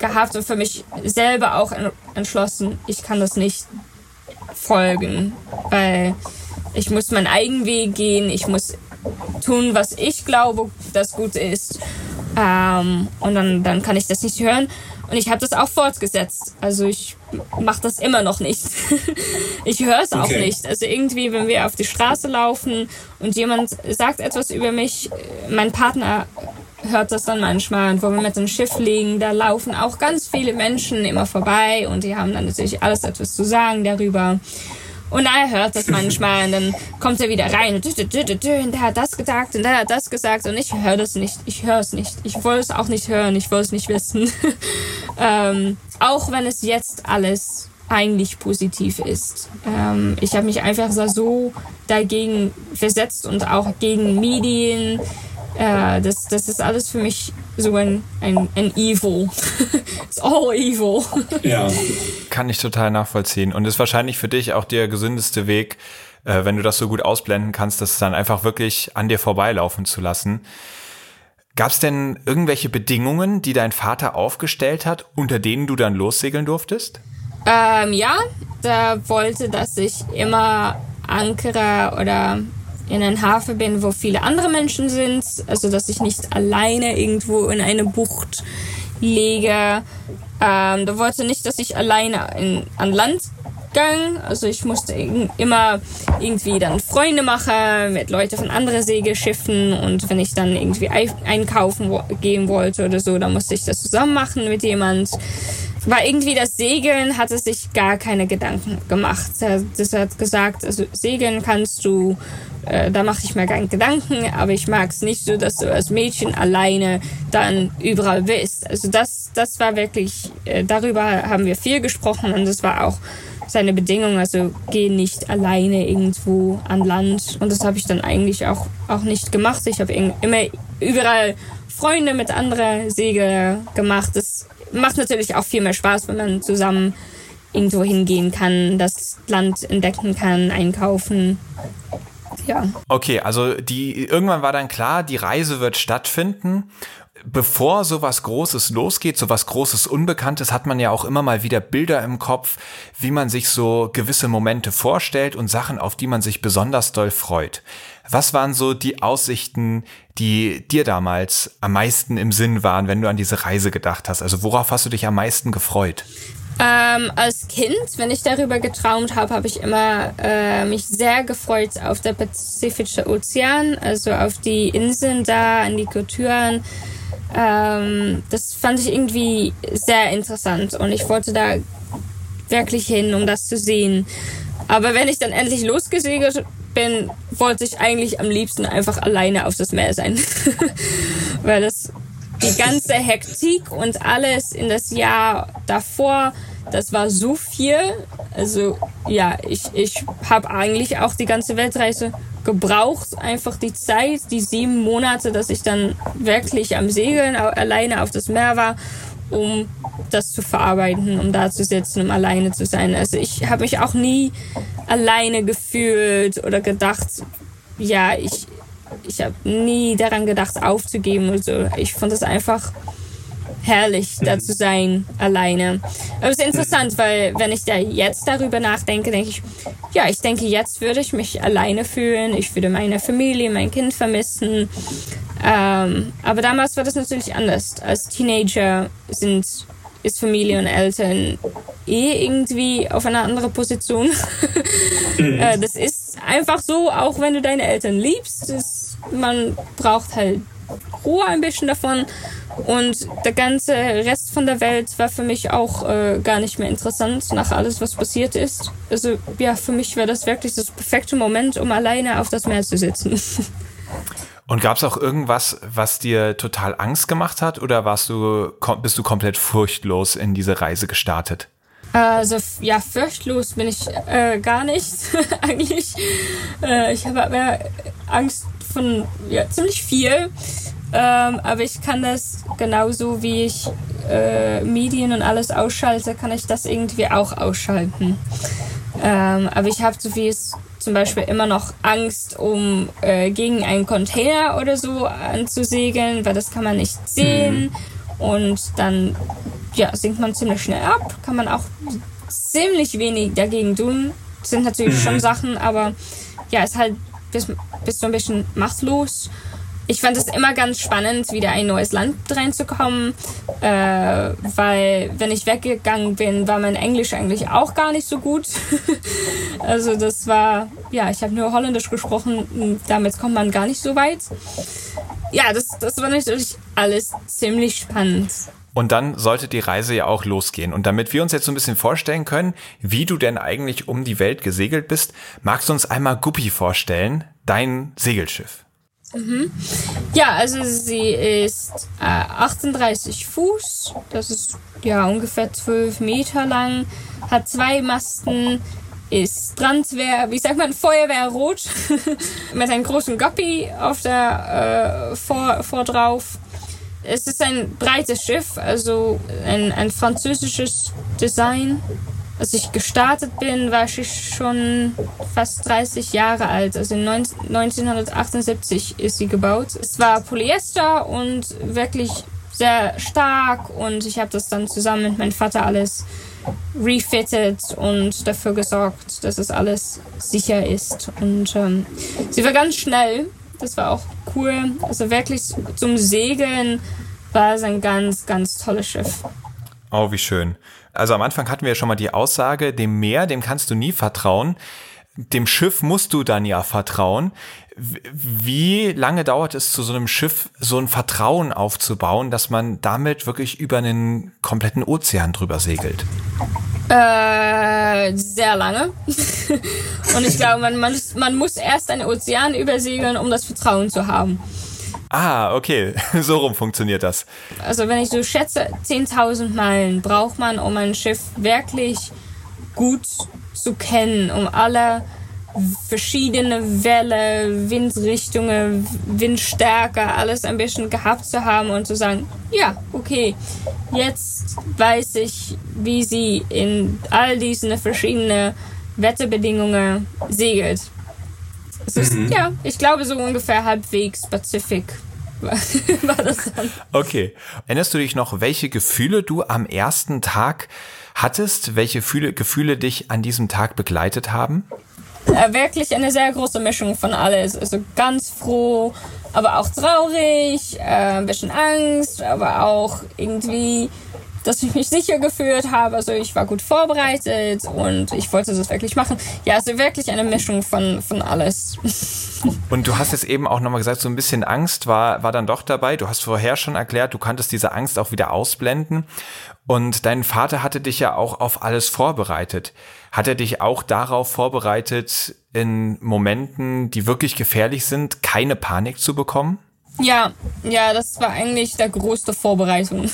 gehabt und für mich selber auch entschlossen, ich kann das nicht folgen, weil ich muss meinen eigenen Weg gehen, ich muss tun, was ich glaube, das gut ist. Ähm, und dann, dann kann ich das nicht hören. Und ich habe das auch fortgesetzt. Also ich mache das immer noch nicht. ich höre es auch okay. nicht. Also irgendwie, wenn wir auf die Straße laufen und jemand sagt etwas über mich, mein Partner hört das dann manchmal. Und wo wir mit dem Schiff liegen, da laufen auch ganz viele Menschen immer vorbei und die haben dann natürlich alles etwas zu sagen darüber. Und er hört das manchmal und dann kommt er wieder rein und, der hat das gesagt und der hat das gesagt und ich höre das nicht. Ich höre es nicht. Ich wollte es auch nicht hören. Ich wollte es nicht wissen. ähm, auch wenn es jetzt alles eigentlich positiv ist. Ähm, ich habe mich einfach so dagegen versetzt und auch gegen Medien, äh, das, das ist alles für mich so ein, ein, ein Evil. It's all evil. Ja. Kann ich total nachvollziehen. Und ist wahrscheinlich für dich auch der gesündeste Weg, äh, wenn du das so gut ausblenden kannst, das dann einfach wirklich an dir vorbeilaufen zu lassen. Gab es denn irgendwelche Bedingungen, die dein Vater aufgestellt hat, unter denen du dann lossegeln durftest? Ähm, ja, der wollte, dass ich immer Ankerer oder in einen Hafen bin, wo viele andere Menschen sind, also dass ich nicht alleine irgendwo in eine Bucht lege. Ähm, da wollte nicht, dass ich alleine in, an Land gang. Also ich musste immer irgendwie dann Freunde machen mit Leuten von anderen Segelschiffen und wenn ich dann irgendwie einkaufen gehen wollte oder so, dann musste ich das zusammen machen mit jemand. Weil irgendwie das Segeln hatte sich gar keine Gedanken gemacht. Das hat gesagt, also Segeln kannst du äh, da mache ich mir keine Gedanken, aber ich mag es nicht so, dass du als Mädchen alleine dann überall bist. Also das, das war wirklich, äh, darüber haben wir viel gesprochen und das war auch seine Bedingung, also geh nicht alleine irgendwo an Land. Und das habe ich dann eigentlich auch, auch nicht gemacht. Ich habe immer überall Freunde mit anderen Segel gemacht. Das macht natürlich auch viel mehr Spaß, wenn man zusammen irgendwo hingehen kann, das Land entdecken kann, einkaufen ja. Okay, also die irgendwann war dann klar, die Reise wird stattfinden. Bevor sowas Großes losgeht, sowas Großes Unbekanntes, hat man ja auch immer mal wieder Bilder im Kopf, wie man sich so gewisse Momente vorstellt und Sachen, auf die man sich besonders doll freut. Was waren so die Aussichten, die dir damals am meisten im Sinn waren, wenn du an diese Reise gedacht hast? Also worauf hast du dich am meisten gefreut? Ähm, als Kind, wenn ich darüber getraumt habe, habe ich immer äh, mich sehr gefreut auf der Pazifische Ozean, also auf die Inseln da, an die Kulturen. Ähm, das fand ich irgendwie sehr interessant und ich wollte da wirklich hin, um das zu sehen. Aber wenn ich dann endlich losgesegelt bin, wollte ich eigentlich am liebsten einfach alleine auf das Meer sein. Weil das die ganze Hektik und alles in das Jahr davor das war so viel. Also ja, ich, ich habe eigentlich auch die ganze Weltreise gebraucht. Einfach die Zeit, die sieben Monate, dass ich dann wirklich am Segeln alleine auf das Meer war, um das zu verarbeiten, um da zu sitzen, um alleine zu sein. Also ich habe mich auch nie alleine gefühlt oder gedacht, ja, ich, ich habe nie daran gedacht, aufzugeben oder so. Ich fand das einfach herrlich, da zu sein, alleine. Aber es ist interessant, weil wenn ich da jetzt darüber nachdenke, denke ich, ja, ich denke, jetzt würde ich mich alleine fühlen. Ich würde meine Familie, mein Kind vermissen. Ähm, aber damals war das natürlich anders. Als Teenager sind, ist Familie und Eltern eh irgendwie auf einer anderen Position. äh, das ist einfach so, auch wenn du deine Eltern liebst. Das, man braucht halt Ruhe ein bisschen davon. Und der ganze Rest von der Welt war für mich auch äh, gar nicht mehr interessant nach alles, was passiert ist. Also ja, für mich war das wirklich das perfekte Moment, um alleine auf das Meer zu sitzen. Und gab es auch irgendwas, was dir total Angst gemacht hat oder warst du, bist du komplett furchtlos in diese Reise gestartet? Also ja, furchtlos bin ich äh, gar nicht eigentlich. Äh, ich habe mehr Angst von ja, ziemlich viel. Ähm, aber ich kann das genauso wie ich äh, Medien und alles ausschalte, kann ich das irgendwie auch ausschalten. Ähm, aber ich habe so es zum Beispiel immer noch Angst, um äh, gegen einen Container oder so anzusegeln, weil das kann man nicht sehen. Mhm. Und dann ja, sinkt man ziemlich schnell ab. Kann man auch ziemlich wenig dagegen tun. Das sind natürlich mhm. schon Sachen, aber ja, ist halt bist, bist du ein bisschen machtlos ich fand es immer ganz spannend, wieder ein neues Land reinzukommen, äh, weil wenn ich weggegangen bin, war mein Englisch eigentlich auch gar nicht so gut. also das war, ja, ich habe nur Holländisch gesprochen, damit kommt man gar nicht so weit. Ja, das, das war natürlich alles ziemlich spannend. Und dann sollte die Reise ja auch losgehen. Und damit wir uns jetzt so ein bisschen vorstellen können, wie du denn eigentlich um die Welt gesegelt bist, magst du uns einmal Guppi vorstellen, dein Segelschiff? Mhm. Ja, also sie ist äh, 38 Fuß, das ist ja ungefähr 12 Meter lang, hat zwei Masten, ist Brandwehr, wie sagt man, Feuerwehrrot, mit einem großen Guppy auf der äh, vor, vor drauf. Es ist ein breites Schiff, also ein, ein französisches Design. Als ich gestartet bin, war ich schon fast 30 Jahre alt. Also 1978 ist sie gebaut. Es war Polyester und wirklich sehr stark und ich habe das dann zusammen mit meinem Vater alles refitted und dafür gesorgt, dass es alles sicher ist. Und ähm, sie war ganz schnell. Das war auch cool. Also wirklich zum Segeln war es ein ganz, ganz tolles Schiff. Oh, wie schön. Also am Anfang hatten wir ja schon mal die Aussage, dem Meer, dem kannst du nie vertrauen. Dem Schiff musst du dann ja vertrauen. Wie lange dauert es zu so einem Schiff, so ein Vertrauen aufzubauen, dass man damit wirklich über einen kompletten Ozean drüber segelt? Äh, sehr lange. Und ich glaube, man, man, man muss erst einen Ozean übersegeln, um das Vertrauen zu haben. Ah, okay. So rum funktioniert das. Also wenn ich so schätze, 10.000 Meilen braucht man, um ein Schiff wirklich gut zu kennen, um alle verschiedene Welle, Windrichtungen, Windstärke, alles ein bisschen gehabt zu haben und zu sagen, ja, okay, jetzt weiß ich, wie sie in all diesen verschiedenen Wetterbedingungen segelt. Es ist, mhm. ja, ich glaube so ungefähr halbwegs Pazifik war das dann. Okay. Erinnerst du dich noch, welche Gefühle du am ersten Tag hattest? Welche Gefühle, Gefühle dich an diesem Tag begleitet haben? Äh, wirklich eine sehr große Mischung von alles. Also ganz froh, aber auch traurig, äh, ein bisschen Angst, aber auch irgendwie dass ich mich sicher gefühlt habe. Also ich war gut vorbereitet und ich wollte das wirklich machen. Ja, also wirklich eine Mischung von, von alles. Und du hast jetzt eben auch nochmal gesagt, so ein bisschen Angst war, war dann doch dabei. Du hast vorher schon erklärt, du kanntest diese Angst auch wieder ausblenden. Und dein Vater hatte dich ja auch auf alles vorbereitet. Hat er dich auch darauf vorbereitet, in Momenten, die wirklich gefährlich sind, keine Panik zu bekommen? Ja, ja, das war eigentlich der größte Vorbereitung.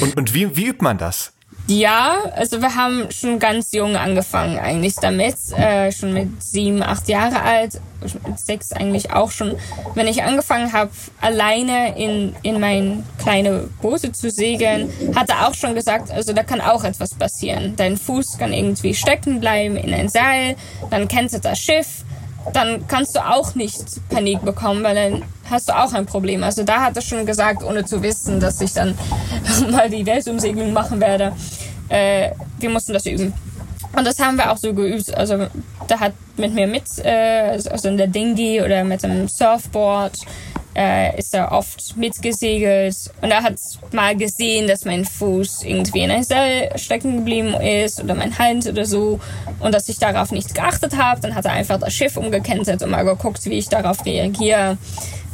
und, und wie, wie übt man das? Ja, also wir haben schon ganz jung angefangen eigentlich damit, äh, schon mit sieben, acht Jahre alt, mit sechs eigentlich auch schon. Wenn ich angefangen habe, alleine in, in mein kleine Boote zu segeln, hat er auch schon gesagt, also da kann auch etwas passieren. Dein Fuß kann irgendwie stecken bleiben in ein Seil, dann kennst du das Schiff, dann kannst du auch nicht Panik bekommen, weil dann hast du auch ein Problem. Also da hat er schon gesagt, ohne zu wissen, dass ich dann mal die Weltumsegelung machen werde. Äh, wir mussten das üben. Und das haben wir auch so geübt. Also da hat mit mir mit, äh, also in der Dinghy oder mit dem Surfboard, äh, ist er oft mitgesegelt und er hat mal gesehen, dass mein Fuß irgendwie in ein Seil stecken geblieben ist oder mein Hand oder so und dass ich darauf nicht geachtet habe. Dann hat er einfach das Schiff umgekentert und mal geguckt, wie ich darauf reagiere.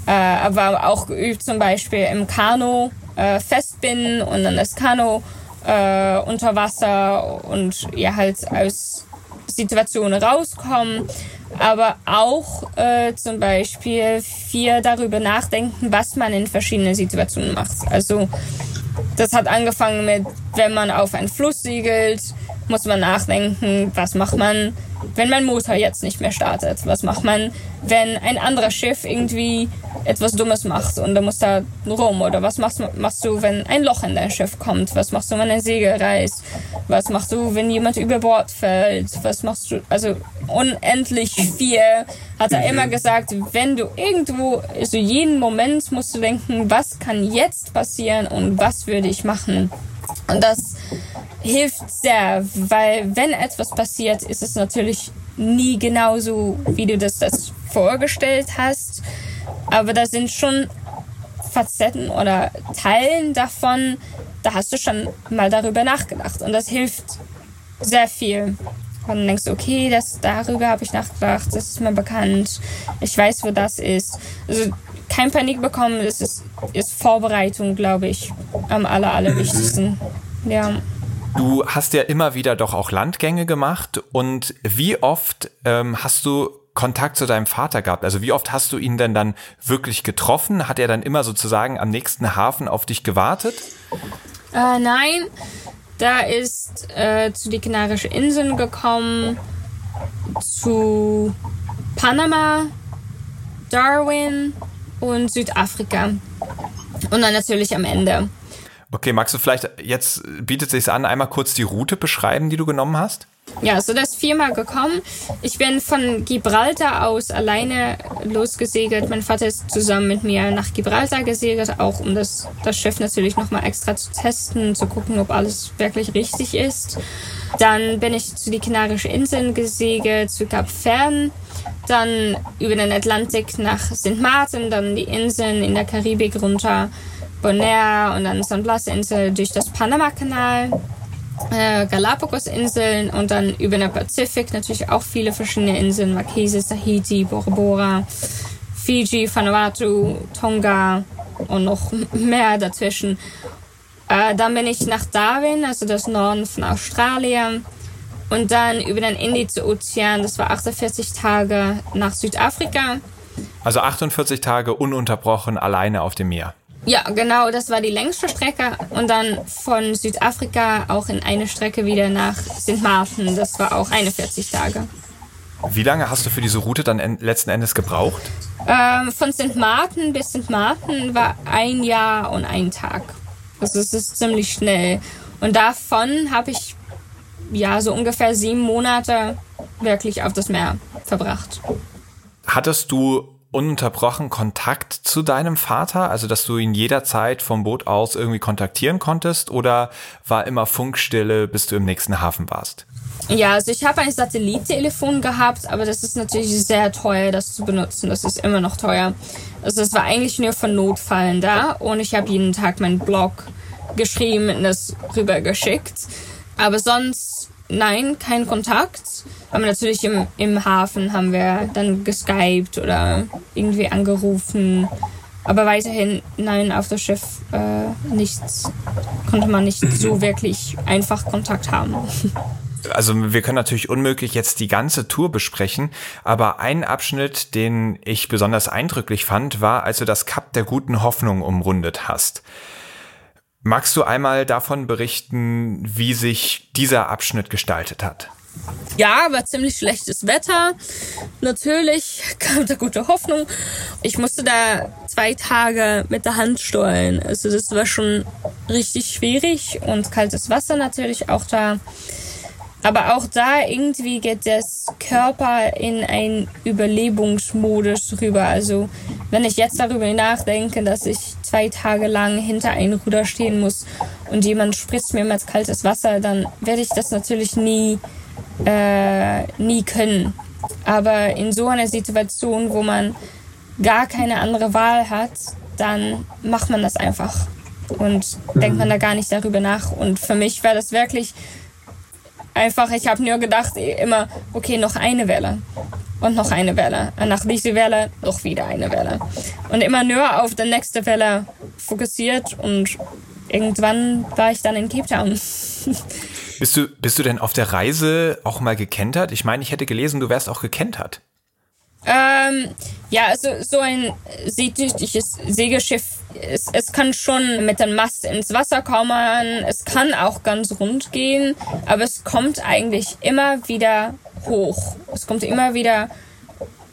Äh, aber auch geübt zum Beispiel im Kanu äh, festbinden und dann das Kanu äh, unter Wasser und ja halt aus Situationen rauskommen, aber auch äh, zum Beispiel viel darüber nachdenken, was man in verschiedenen Situationen macht. Also das hat angefangen mit, wenn man auf einen Fluss segelt, muss man nachdenken, was macht man, wenn mein Motor jetzt nicht mehr startet? Was macht man, wenn ein anderes Schiff irgendwie etwas Dummes macht und da muss da rum? Oder was machst, machst du, wenn ein Loch in dein Schiff kommt? Was machst du, wenn ein Segel reißt? Was machst du, wenn jemand über Bord fällt? Was machst du? Also unendlich viel hat er immer gesagt, wenn du irgendwo, also jeden Moment musst du denken, was kann jetzt passieren und was würde ich machen? Und das hilft sehr, weil wenn etwas passiert, ist es natürlich nie genauso, wie du das, das vorgestellt hast. Aber da sind schon Facetten oder Teilen davon, da hast du schon mal darüber nachgedacht. Und das hilft sehr viel. Und dann denkst du, okay, das, darüber habe ich nachgedacht, das ist mir bekannt, ich weiß, wo das ist. Also kein Panik bekommen, das ist, ist Vorbereitung, glaube ich, am aller, allerwichtigsten. Ja. Du hast ja immer wieder doch auch Landgänge gemacht und wie oft ähm, hast du Kontakt zu deinem Vater gehabt? Also wie oft hast du ihn denn dann wirklich getroffen? Hat er dann immer sozusagen am nächsten Hafen auf dich gewartet? Äh, nein, da ist äh, zu die Kanarischen Inseln gekommen, zu Panama, Darwin und Südafrika. Und dann natürlich am Ende. Okay, magst du vielleicht jetzt bietet sich an, einmal kurz die Route beschreiben, die du genommen hast? Ja, so das viermal gekommen. Ich bin von Gibraltar aus alleine losgesegelt. Mein Vater ist zusammen mit mir nach Gibraltar gesegelt, auch um das, das Schiff natürlich nochmal extra zu testen, zu gucken, ob alles wirklich richtig ist. Dann bin ich zu die Kanarischen Inseln gesegelt, zu Kap Fern, dann über den Atlantik nach St. Martin, dann die Inseln in der Karibik runter Bonaire und dann San Blas-Insel durch das Panama-Kanal, äh, Galapagos-Inseln und dann über den Pazifik natürlich auch viele verschiedene Inseln, Marquesas, Tahiti, Bora Bora, Fiji, Vanuatu, Tonga und noch mehr dazwischen. Äh, dann bin ich nach Darwin, also das Norden von Australien. Und dann über den Indiz-Ozean, das war 48 Tage nach Südafrika. Also 48 Tage ununterbrochen alleine auf dem Meer. Ja, genau, das war die längste Strecke. Und dann von Südafrika auch in eine Strecke wieder nach St. Martin. Das war auch 41 Tage. Wie lange hast du für diese Route dann letzten Endes gebraucht? Ähm, von St. Martin bis St. Martin war ein Jahr und ein Tag. Also es ist ziemlich schnell. Und davon habe ich ja so ungefähr sieben Monate wirklich auf das Meer verbracht. Hattest du ununterbrochen Kontakt zu deinem Vater, also dass du ihn jederzeit vom Boot aus irgendwie kontaktieren konntest oder war immer Funkstille, bis du im nächsten Hafen warst? Ja, also ich habe ein Satellittelefon gehabt, aber das ist natürlich sehr teuer, das zu benutzen. Das ist immer noch teuer. Also es war eigentlich nur von Notfallen da und ich habe jeden Tag meinen Blog geschrieben und das rübergeschickt. Aber sonst, nein, kein Kontakt. Aber natürlich im, im Hafen haben wir dann geskypt oder irgendwie angerufen. Aber weiterhin, nein, auf das Schiff äh, nichts, konnte man nicht so wirklich einfach Kontakt haben. Also wir können natürlich unmöglich jetzt die ganze Tour besprechen, aber ein Abschnitt, den ich besonders eindrücklich fand, war, als du das Kap der guten Hoffnung umrundet hast. Magst du einmal davon berichten, wie sich dieser Abschnitt gestaltet hat? Ja, war ziemlich schlechtes Wetter. Natürlich kam da gute Hoffnung. Ich musste da zwei Tage mit der Hand steuern. Also das war schon richtig schwierig und kaltes Wasser natürlich auch da. Aber auch da irgendwie geht das Körper in einen Überlebensmodus rüber. Also wenn ich jetzt darüber nachdenke, dass ich zwei Tage lang hinter einem Ruder stehen muss und jemand spritzt mir mit kaltes Wasser, dann werde ich das natürlich nie äh, nie können. Aber in so einer Situation, wo man gar keine andere Wahl hat, dann macht man das einfach und denkt man da gar nicht darüber nach. Und für mich war das wirklich einfach, ich habe nur gedacht, immer, okay, noch eine Welle und noch eine Welle. Und nach dieser Welle noch wieder eine Welle. Und immer nur auf die nächste Welle fokussiert und irgendwann war ich dann in Cape Town. Bist du, bist du denn auf der Reise auch mal gekentert? Ich meine, ich hätte gelesen, du wärst auch gekentert. Ähm, ja, also so ein seetüchtiges Segelschiff, es, es kann schon mit dem Mast ins Wasser kommen, es kann auch ganz rund gehen, aber es kommt eigentlich immer wieder hoch. Es kommt immer wieder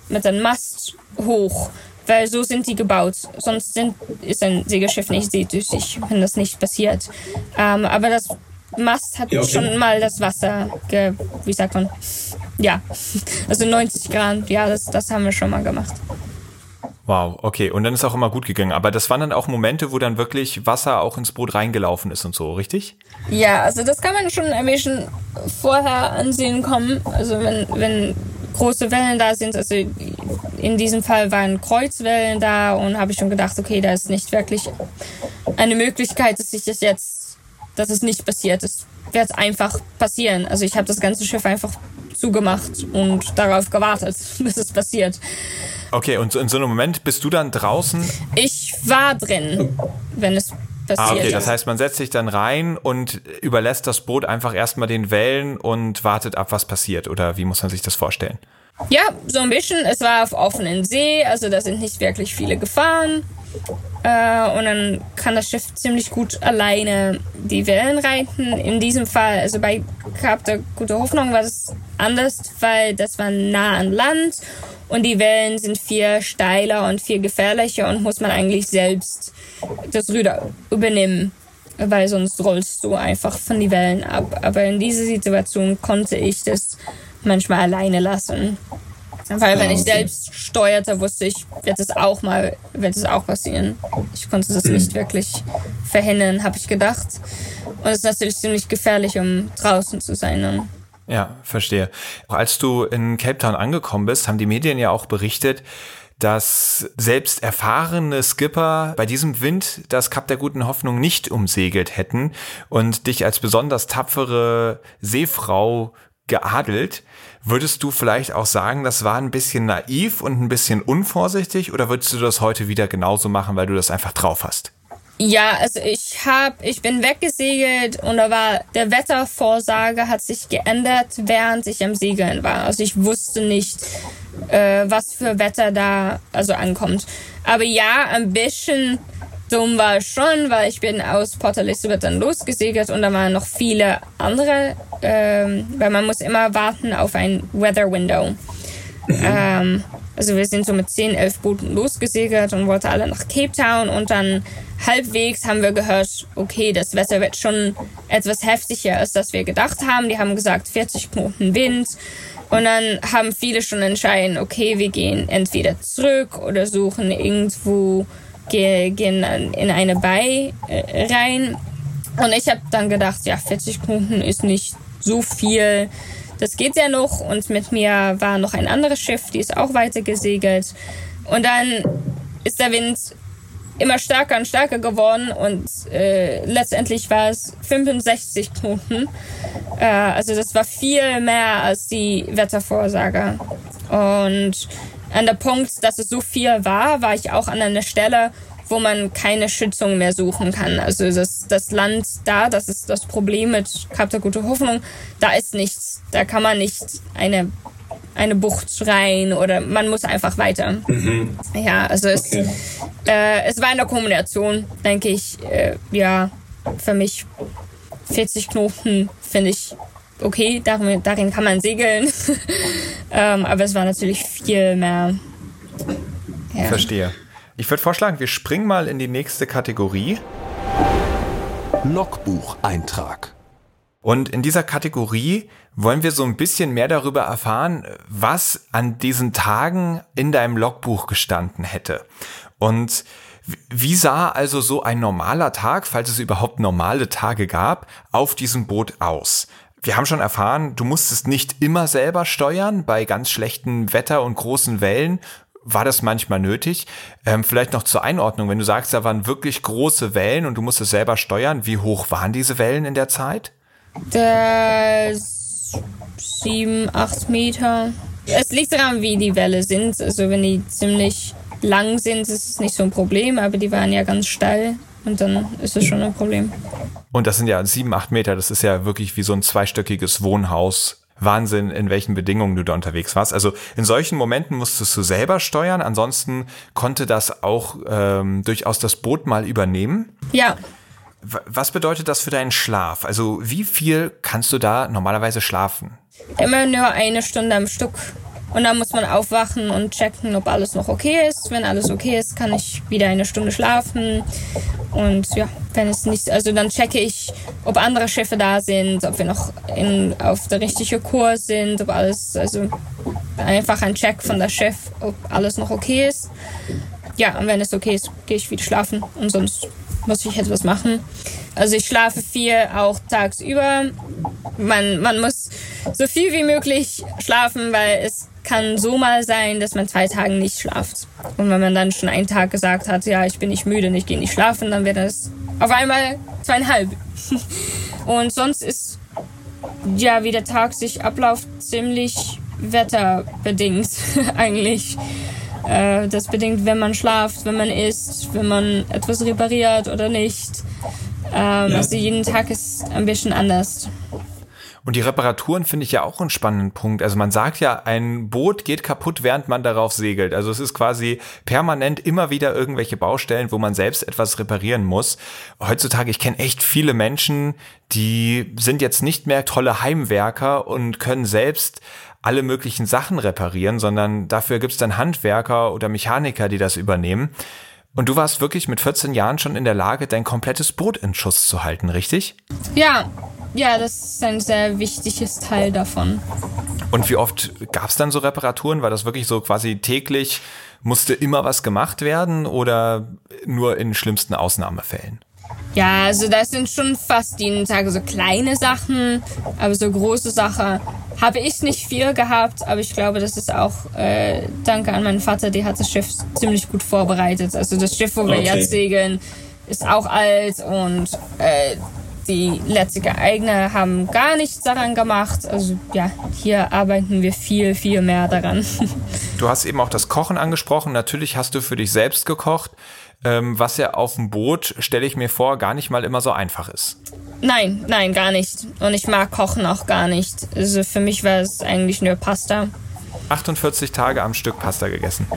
mit dem Mast hoch, weil so sind die gebaut. Sonst sind, ist ein Segelschiff nicht seetüchtig, wenn das nicht passiert. Ähm, aber das Mast hat ja, okay. schon mal das Wasser, ge, wie sagt man, ja, also 90 Grad, ja, das, das haben wir schon mal gemacht. Wow, okay. Und dann ist auch immer gut gegangen. Aber das waren dann auch Momente, wo dann wirklich Wasser auch ins Boot reingelaufen ist und so, richtig? Ja, also das kann man schon ein bisschen vorher ansehen kommen. Also wenn, wenn große Wellen da sind, also in diesem Fall waren Kreuzwellen da und habe ich schon gedacht, okay, da ist nicht wirklich eine Möglichkeit, dass sich das jetzt, dass es nicht passiert. Es wird einfach passieren. Also ich habe das ganze Schiff einfach zugemacht und darauf gewartet, bis es passiert. Okay, und in so einem Moment bist du dann draußen? Ich war drin, wenn es passiert. Ah, okay, das heißt, man setzt sich dann rein und überlässt das Boot einfach erstmal den Wellen und wartet ab, was passiert. Oder wie muss man sich das vorstellen? Ja, so ein bisschen. Es war auf offenen See, also da sind nicht wirklich viele Gefahren. Äh, und dann kann das Schiff ziemlich gut alleine die Wellen reiten. In diesem Fall, also bei Kap der Gute Hoffnung war das anders, weil das war nah an Land und die Wellen sind viel steiler und viel gefährlicher und muss man eigentlich selbst das Ruder übernehmen, weil sonst rollst du einfach von die Wellen ab. Aber in dieser Situation konnte ich das manchmal alleine lassen. Weil wenn ich selbst steuerte, wusste ich, wird es auch mal, wird es auch passieren. Ich konnte das nicht wirklich verhindern, habe ich gedacht. Und es ist natürlich ziemlich gefährlich, um draußen zu sein. Dann. Ja, verstehe. Als du in Cape Town angekommen bist, haben die Medien ja auch berichtet, dass selbst erfahrene Skipper bei diesem Wind das Kap der guten Hoffnung nicht umsegelt hätten und dich als besonders tapfere Seefrau geadelt. Würdest du vielleicht auch sagen, das war ein bisschen naiv und ein bisschen unvorsichtig oder würdest du das heute wieder genauso machen, weil du das einfach drauf hast? Ja, also ich hab, ich bin weggesegelt und da war der Wettervorsage hat sich geändert, während ich am Segeln war. Also ich wusste nicht, äh, was für Wetter da also ankommt. Aber ja, ein bisschen dumm war es schon, weil ich bin aus Port Elizabeth dann losgesegelt und da waren noch viele andere, ähm, weil man muss immer warten auf ein Weather Window. Mhm. Ähm, also wir sind so mit 10, 11 Booten losgesegelt und wollten alle nach Cape Town und dann halbwegs haben wir gehört, okay, das Wetter wird schon etwas heftiger, als das wir gedacht haben. Die haben gesagt 40 Knoten Wind. Und dann haben viele schon entschieden, okay, wir gehen entweder zurück oder suchen irgendwo gehen in eine Bay äh, rein. Und ich habe dann gedacht, ja, 40 Knoten ist nicht so viel. Das geht ja noch. Und mit mir war noch ein anderes Schiff, die ist auch weiter gesegelt. Und dann ist der Wind immer stärker und stärker geworden und äh, letztendlich war es 65 Knoten. Äh, also das war viel mehr als die Wettervorsage. Und an der Punkt, dass es so viel war, war ich auch an einer Stelle, wo man keine Schützung mehr suchen kann. Also das, das Land da, das ist das Problem mit Kap der Gute Hoffnung, da ist nichts. Da kann man nicht eine, eine Bucht rein oder man muss einfach weiter. Mhm. Ja, also es, okay. äh, es war eine Kombination, denke ich. Äh, ja, für mich 40 Knoten finde ich okay, darin, darin kann man segeln. ähm, aber es war natürlich viel mehr. Ja. Verstehe. Ich würde vorschlagen, wir springen mal in die nächste Kategorie. Logbucheintrag. Und in dieser Kategorie wollen wir so ein bisschen mehr darüber erfahren, was an diesen Tagen in deinem Logbuch gestanden hätte. Und wie sah also so ein normaler Tag, falls es überhaupt normale Tage gab, auf diesem Boot aus? Wir haben schon erfahren, du musstest nicht immer selber steuern bei ganz schlechtem Wetter und großen Wellen. War das manchmal nötig? Ähm, vielleicht noch zur Einordnung, wenn du sagst, da waren wirklich große Wellen und du musstest selber steuern, wie hoch waren diese Wellen in der Zeit? Der sieben, acht Meter. Es liegt daran, wie die Welle sind. Also wenn die ziemlich lang sind, ist es nicht so ein Problem, aber die waren ja ganz steil und dann ist es schon ein Problem. Und das sind ja sieben, acht Meter, das ist ja wirklich wie so ein zweistöckiges Wohnhaus. Wahnsinn, in welchen Bedingungen du da unterwegs warst. Also in solchen Momenten musstest du selber steuern, ansonsten konnte das auch ähm, durchaus das Boot mal übernehmen. Ja. Was bedeutet das für deinen Schlaf? Also wie viel kannst du da normalerweise schlafen? Immer nur eine Stunde am Stück. Und dann muss man aufwachen und checken, ob alles noch okay ist. Wenn alles okay ist, kann ich wieder eine Stunde schlafen. Und ja, wenn es nicht, also dann checke ich, ob andere Schiffe da sind, ob wir noch in, auf der richtigen Kurs sind, ob alles, also einfach ein Check von der Chef, ob alles noch okay ist. Ja, und wenn es okay ist, gehe ich wieder schlafen und sonst muss ich etwas machen. Also ich schlafe viel auch tagsüber. Man, man muss so viel wie möglich schlafen, weil es kann so mal sein, dass man zwei Tage nicht schlaft. Und wenn man dann schon einen Tag gesagt hat, ja, ich bin nicht müde und ich gehe nicht schlafen, dann wird das auf einmal zweieinhalb. Und sonst ist ja, wie der Tag sich abläuft, ziemlich wetterbedingt eigentlich. Äh, das bedingt, wenn man schlaft, wenn man isst, wenn man etwas repariert oder nicht. Ähm, ja. Also jeden Tag ist ein bisschen anders. Und die Reparaturen finde ich ja auch einen spannenden Punkt. Also man sagt ja, ein Boot geht kaputt, während man darauf segelt. Also es ist quasi permanent immer wieder irgendwelche Baustellen, wo man selbst etwas reparieren muss. Heutzutage, ich kenne echt viele Menschen, die sind jetzt nicht mehr tolle Heimwerker und können selbst alle möglichen Sachen reparieren, sondern dafür gibt es dann Handwerker oder Mechaniker, die das übernehmen. Und du warst wirklich mit 14 Jahren schon in der Lage, dein komplettes Boot in Schuss zu halten, richtig? Ja, ja, das ist ein sehr wichtiges Teil davon. Und wie oft gab es dann so Reparaturen? War das wirklich so quasi täglich, musste immer was gemacht werden oder nur in schlimmsten Ausnahmefällen? Ja, also das sind schon fast jeden Tag so kleine Sachen, aber so große Sachen habe ich nicht viel gehabt, aber ich glaube, das ist auch äh, danke an meinen Vater, der hat das Schiff ziemlich gut vorbereitet. Also das Schiff, wo wir okay. jetzt segeln, ist auch alt und äh, die letzten Eigner haben gar nichts daran gemacht. Also ja, hier arbeiten wir viel, viel mehr daran. Du hast eben auch das Kochen angesprochen. Natürlich hast du für dich selbst gekocht, ähm, was ja auf dem Boot, stelle ich mir vor, gar nicht mal immer so einfach ist. Nein, nein, gar nicht. Und ich mag Kochen auch gar nicht. Also für mich war es eigentlich nur Pasta. 48 Tage am Stück Pasta gegessen.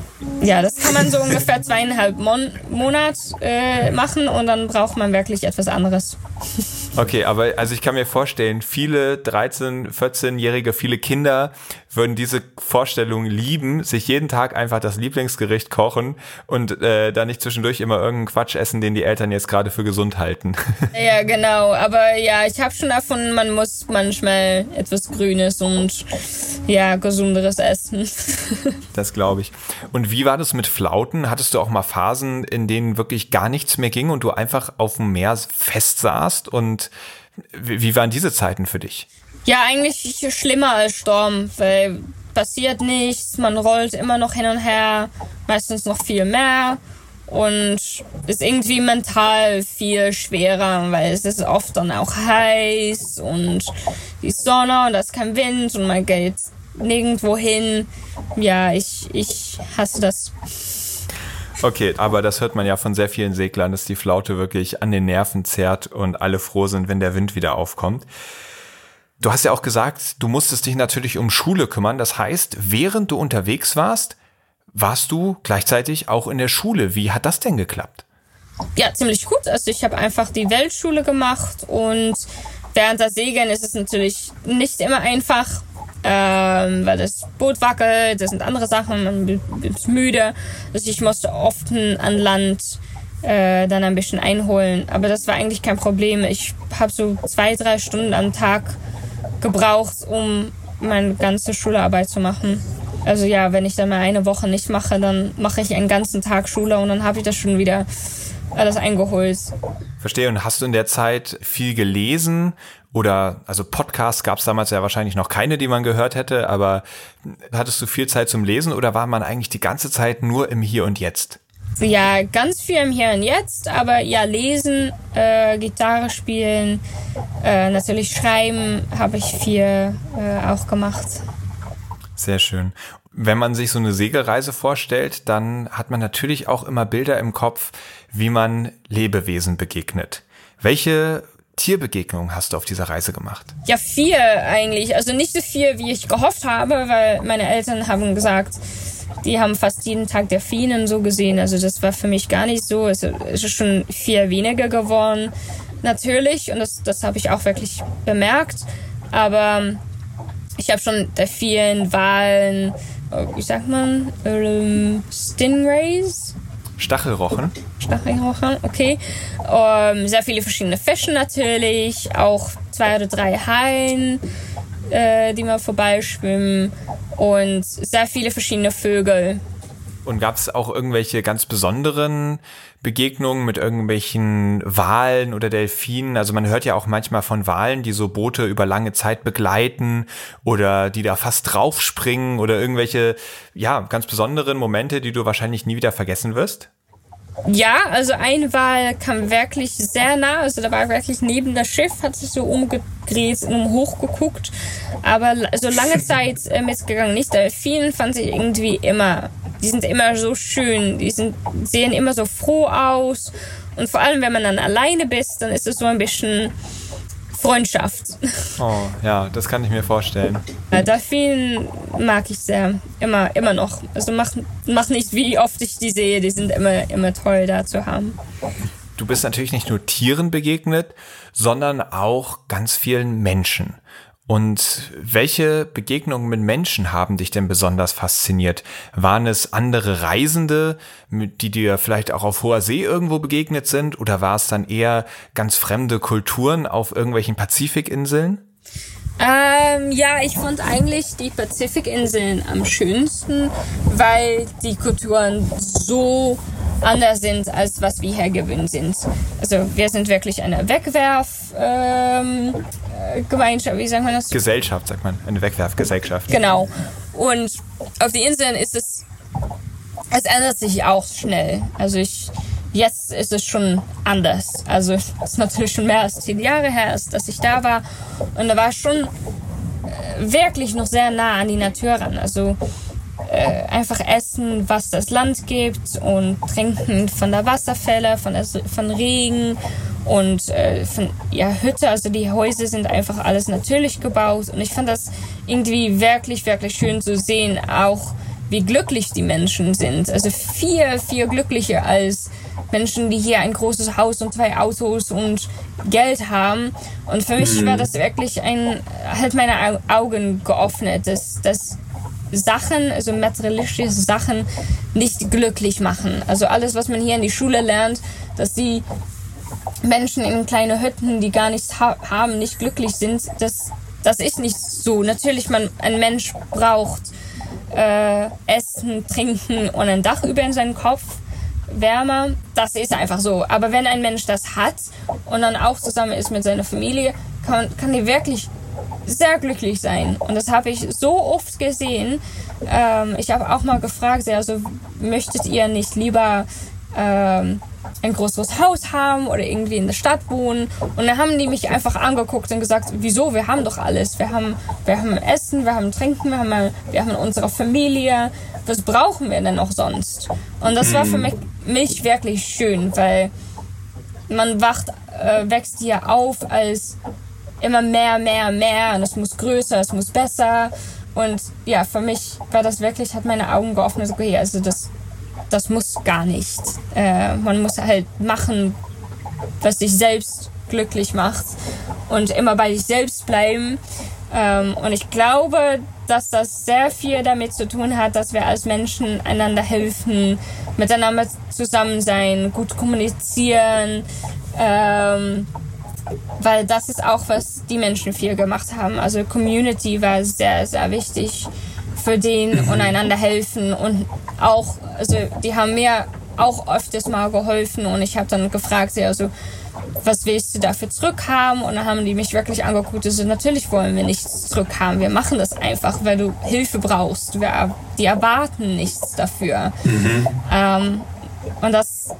Ja, das kann man so ungefähr zweieinhalb Mon Monat äh, machen und dann braucht man wirklich etwas anderes. Okay, aber also ich kann mir vorstellen, viele 13, 14-Jährige, viele Kinder würden diese Vorstellung lieben, sich jeden Tag einfach das Lieblingsgericht kochen und äh, da nicht zwischendurch immer irgendeinen Quatsch essen, den die Eltern jetzt gerade für gesund halten. Ja, genau. Aber ja, ich habe schon davon, man muss manchmal etwas Grünes und ja, gesunderes essen. Das glaube ich. Und wie war das mit Flauten? Hattest du auch mal Phasen, in denen wirklich gar nichts mehr ging und du einfach auf dem Meer fest saßt? Und wie waren diese Zeiten für dich? Ja, eigentlich schlimmer als Sturm, weil passiert nichts, man rollt immer noch hin und her, meistens noch viel mehr und ist irgendwie mental viel schwerer, weil es ist oft dann auch heiß und die Sonne und da ist kein Wind und man geht nirgendwo hin. Ja, ich, ich hasse das. Okay, aber das hört man ja von sehr vielen Seglern, dass die Flaute wirklich an den Nerven zerrt und alle froh sind, wenn der Wind wieder aufkommt. Du hast ja auch gesagt, du musstest dich natürlich um Schule kümmern. Das heißt, während du unterwegs warst, warst du gleichzeitig auch in der Schule. Wie hat das denn geklappt? Ja, ziemlich gut. Also ich habe einfach die Weltschule gemacht und während der Segeln ist es natürlich nicht immer einfach, ähm, weil das Boot wackelt, das sind andere Sachen, man ist müde. Also ich musste oft an Land äh, dann ein bisschen einholen. Aber das war eigentlich kein Problem. Ich habe so zwei, drei Stunden am Tag gebraucht, um meine ganze Schularbeit zu machen. Also ja, wenn ich dann mal eine Woche nicht mache, dann mache ich einen ganzen Tag Schule und dann habe ich das schon wieder alles eingeholt. Verstehe. Und hast du in der Zeit viel gelesen? Oder, also Podcasts gab es damals ja wahrscheinlich noch keine, die man gehört hätte, aber hattest du viel Zeit zum Lesen oder war man eigentlich die ganze Zeit nur im Hier und Jetzt? Ja, ganz viel im Hier und Jetzt, aber ja, lesen, äh, Gitarre spielen, äh, natürlich schreiben habe ich viel äh, auch gemacht. Sehr schön. Wenn man sich so eine Segelreise vorstellt, dann hat man natürlich auch immer Bilder im Kopf, wie man Lebewesen begegnet. Welche Tierbegegnungen hast du auf dieser Reise gemacht? Ja, vier eigentlich. Also nicht so viel, wie ich gehofft habe, weil meine Eltern haben gesagt, die haben fast jeden Tag Delfinen so gesehen. Also das war für mich gar nicht so. Es ist schon viel weniger geworden, natürlich. Und das, das habe ich auch wirklich bemerkt. Aber ich habe schon Delfinen, Walen, wie sagt man, ähm, Stingrays. Stachelrochen. Stachelrochen, okay. Ähm, sehr viele verschiedene Fische natürlich, auch zwei oder drei Haien, äh, die mal vorbeischwimmen und sehr viele verschiedene Vögel. Und gab es auch irgendwelche ganz besonderen Begegnungen mit irgendwelchen Walen oder Delfinen? Also man hört ja auch manchmal von Walen, die so Boote über lange Zeit begleiten oder die da fast draufspringen oder irgendwelche, ja, ganz besonderen Momente, die du wahrscheinlich nie wieder vergessen wirst? Ja, also ein Wal kam wirklich sehr nah, also da war wirklich neben das Schiff, hat sich so umgedreht und hochgeguckt, aber so lange Zeit äh, mitgegangen nicht. Delfinen fand ich irgendwie immer, die sind immer so schön, die sind, sehen immer so froh aus und vor allem, wenn man dann alleine bist, dann ist es so ein bisschen Freundschaft. Oh, ja, das kann ich mir vorstellen. Delfinen mag ich sehr. Immer, immer noch. Also mach, mach nicht, wie oft ich die sehe. Die sind immer, immer toll da zu haben. Du bist natürlich nicht nur Tieren begegnet, sondern auch ganz vielen Menschen. Und welche Begegnungen mit Menschen haben dich denn besonders fasziniert? Waren es andere Reisende, die dir vielleicht auch auf hoher See irgendwo begegnet sind? Oder war es dann eher ganz fremde Kulturen auf irgendwelchen Pazifikinseln? Ähm, ja, ich fand eigentlich die Pazifikinseln am schönsten, weil die Kulturen so anders sind, als was wir hier gewöhnt sind. Also wir sind wirklich eine Wegwerf, ähm, äh, Gemeinschaft, wie sagt man das? Gesellschaft, sagt man, eine Wegwerfgesellschaft. Genau. Und auf die Inseln ist es, es ändert sich auch schnell. Also ich, jetzt ist es schon anders. Also es ist natürlich schon mehr als zehn Jahre her, dass ich da war. Und da war schon äh, wirklich noch sehr nah an die Natur ran. Also äh, einfach essen, was das Land gibt und trinken von der Wasserfälle, von, der, von Regen und äh, von ja, Hütte. Also die Häuser sind einfach alles natürlich gebaut und ich fand das irgendwie wirklich, wirklich schön zu sehen, auch wie glücklich die Menschen sind. Also viel, viel glücklicher als Menschen, die hier ein großes Haus und zwei Autos und Geld haben. Und für mich war mhm. das wirklich ein, halt meine Augen geöffnet, dass, dass Sachen, also materialistische Sachen, nicht glücklich machen. Also alles, was man hier in die Schule lernt, dass die Menschen in kleine Hütten, die gar nichts ha haben, nicht glücklich sind, das, das ist nicht so. Natürlich, man, ein Mensch braucht äh, Essen, Trinken und ein Dach über seinen Kopf. Wärme, das ist einfach so. Aber wenn ein Mensch das hat und dann auch zusammen ist mit seiner Familie, kann, kann die wirklich sehr glücklich sein. Und das habe ich so oft gesehen. Ähm, ich habe auch mal gefragt, also möchtet ihr nicht lieber ähm, ein größeres Haus haben oder irgendwie in der Stadt wohnen. Und dann haben die mich einfach angeguckt und gesagt, wieso, wir haben doch alles. Wir haben, wir haben Essen, wir haben Trinken, wir haben, wir haben unsere Familie. Was brauchen wir denn noch sonst? Und das war für mich, mich wirklich schön, weil man wacht, äh, wächst hier auf als immer mehr, mehr, mehr und es muss größer, es muss besser. Und ja, für mich war das wirklich, hat meine Augen geöffnet, okay, also das, das muss gar nicht. Äh, man muss halt machen, was dich selbst glücklich macht und immer bei sich selbst bleiben. Ähm, und ich glaube, dass das sehr viel damit zu tun hat, dass wir als Menschen einander helfen, miteinander zusammen sein, gut kommunizieren. Ähm, weil das ist auch, was die Menschen viel gemacht haben. Also Community war sehr, sehr wichtig für den und einander helfen und auch, also die haben mir auch öfters mal geholfen und ich habe dann gefragt, also was willst du dafür zurückhaben? Und dann haben die mich wirklich angeguckt. Also natürlich wollen wir nichts zurückhaben. Wir machen das einfach, weil du Hilfe brauchst. Wir, die erwarten nichts dafür. Mhm. Ähm, und das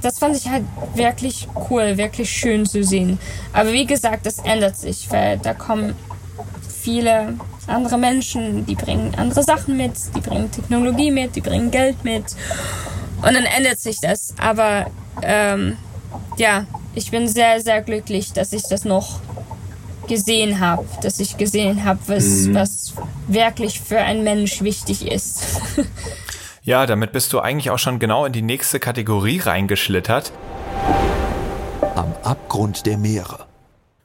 das fand ich halt wirklich cool, wirklich schön zu sehen. Aber wie gesagt, das ändert sich, weil da kommen viele andere Menschen, die bringen andere Sachen mit, die bringen Technologie mit, die bringen Geld mit. Und dann ändert sich das. Aber ähm, ja, ich bin sehr, sehr glücklich, dass ich das noch gesehen habe, dass ich gesehen habe, was, mhm. was wirklich für einen Mensch wichtig ist. ja, damit bist du eigentlich auch schon genau in die nächste Kategorie reingeschlittert. Am Abgrund der Meere.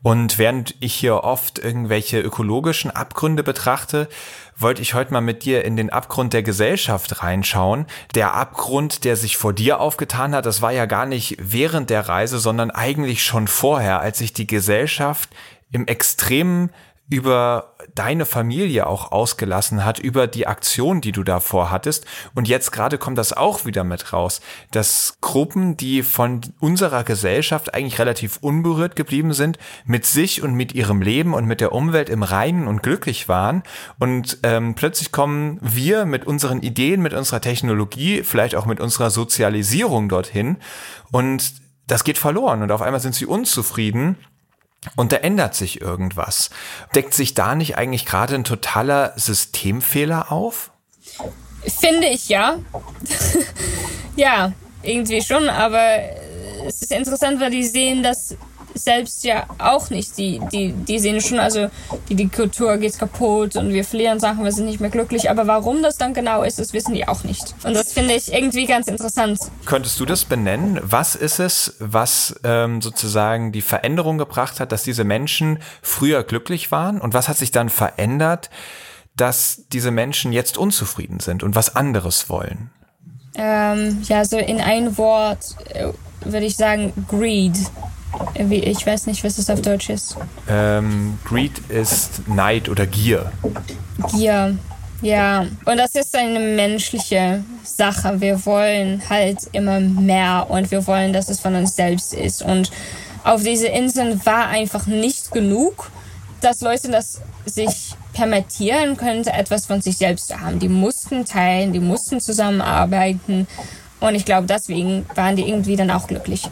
Und während ich hier oft irgendwelche ökologischen Abgründe betrachte, wollte ich heute mal mit dir in den Abgrund der Gesellschaft reinschauen. Der Abgrund, der sich vor dir aufgetan hat, das war ja gar nicht während der Reise, sondern eigentlich schon vorher, als sich die Gesellschaft im extremen über deine Familie auch ausgelassen hat, über die Aktion, die du davor hattest. Und jetzt gerade kommt das auch wieder mit raus, dass Gruppen, die von unserer Gesellschaft eigentlich relativ unberührt geblieben sind, mit sich und mit ihrem Leben und mit der Umwelt im Reinen und glücklich waren. Und ähm, plötzlich kommen wir mit unseren Ideen, mit unserer Technologie, vielleicht auch mit unserer Sozialisierung dorthin. Und das geht verloren. Und auf einmal sind sie unzufrieden und da ändert sich irgendwas. Deckt sich da nicht eigentlich gerade ein totaler Systemfehler auf? Finde ich ja. ja, irgendwie schon, aber es ist interessant, weil die sehen, dass selbst ja auch nicht. Die, die, die sehen schon, also die, die Kultur geht kaputt und wir verlieren Sachen, wir sind nicht mehr glücklich. Aber warum das dann genau ist, das wissen die auch nicht. Und das finde ich irgendwie ganz interessant. Könntest du das benennen? Was ist es, was ähm, sozusagen die Veränderung gebracht hat, dass diese Menschen früher glücklich waren? Und was hat sich dann verändert, dass diese Menschen jetzt unzufrieden sind und was anderes wollen? Ähm, ja, so in ein Wort äh, würde ich sagen Greed. Ich weiß nicht, was es auf Deutsch ist. Ähm, Greed ist Neid oder Gier. Gier, ja. Und das ist eine menschliche Sache. Wir wollen halt immer mehr und wir wollen, dass es von uns selbst ist. Und auf diese Inseln war einfach nicht genug, dass Leute das sich permittieren könnten, etwas von sich selbst zu haben. Die mussten teilen, die mussten zusammenarbeiten. Und ich glaube, deswegen waren die irgendwie dann auch glücklich.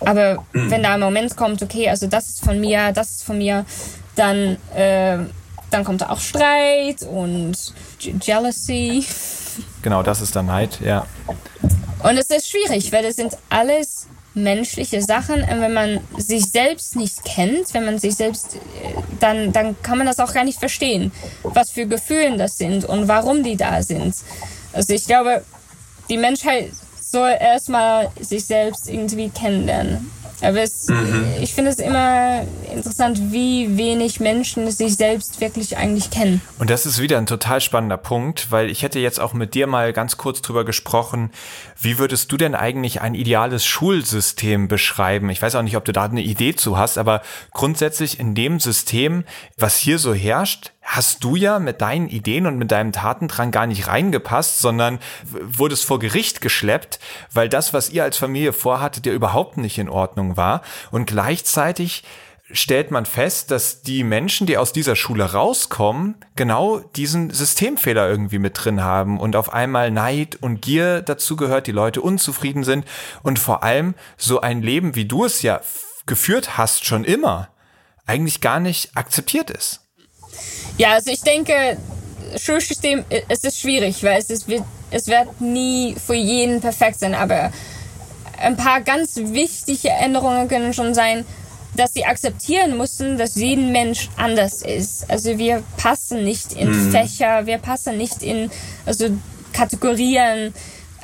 Aber wenn da ein Moment kommt, okay, also das ist von mir, das ist von mir, dann, äh, dann kommt da auch Streit und Jealousy. Genau, das ist dann Neid, ja. Und es ist schwierig, weil das sind alles menschliche Sachen. Und wenn man sich selbst nicht kennt, wenn man sich selbst, äh, dann, dann kann man das auch gar nicht verstehen, was für Gefühle das sind und warum die da sind. Also ich glaube, die Menschheit soll erstmal sich selbst irgendwie kennenlernen. Aber es, mhm. ich finde es immer interessant, wie wenig Menschen sich selbst wirklich eigentlich kennen. Und das ist wieder ein total spannender Punkt, weil ich hätte jetzt auch mit dir mal ganz kurz drüber gesprochen, wie würdest du denn eigentlich ein ideales Schulsystem beschreiben? Ich weiß auch nicht, ob du da eine Idee zu hast, aber grundsätzlich in dem System, was hier so herrscht, hast du ja mit deinen Ideen und mit deinem Tatendrang gar nicht reingepasst, sondern wurdest vor Gericht geschleppt, weil das, was ihr als Familie vorhattet, ja überhaupt nicht in Ordnung war. Und gleichzeitig stellt man fest, dass die Menschen, die aus dieser Schule rauskommen, genau diesen Systemfehler irgendwie mit drin haben und auf einmal Neid und Gier dazu gehört, die Leute unzufrieden sind und vor allem so ein Leben, wie du es ja geführt hast, schon immer, eigentlich gar nicht akzeptiert ist. Ja, also ich denke, Schulsystem, es ist schwierig, weil es, ist, es wird nie für jeden perfekt sein, aber ein paar ganz wichtige Änderungen können schon sein, dass sie akzeptieren müssen, dass jeden Mensch anders ist. Also wir passen nicht in mhm. Fächer, wir passen nicht in also Kategorien.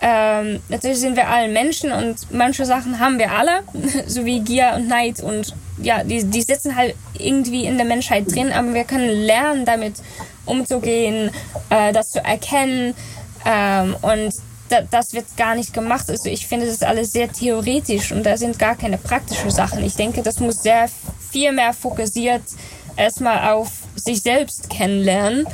Ähm, natürlich sind wir alle Menschen und manche Sachen haben wir alle, so wie Gier und Neid und ja, die, die sitzen halt irgendwie in der Menschheit drin, aber wir können lernen, damit umzugehen, äh, das zu erkennen. Ähm, und da, das wird gar nicht gemacht. Also ich finde, das alles sehr theoretisch und da sind gar keine praktischen Sachen. Ich denke, das muss sehr viel mehr fokussiert erstmal auf sich selbst kennenlernen.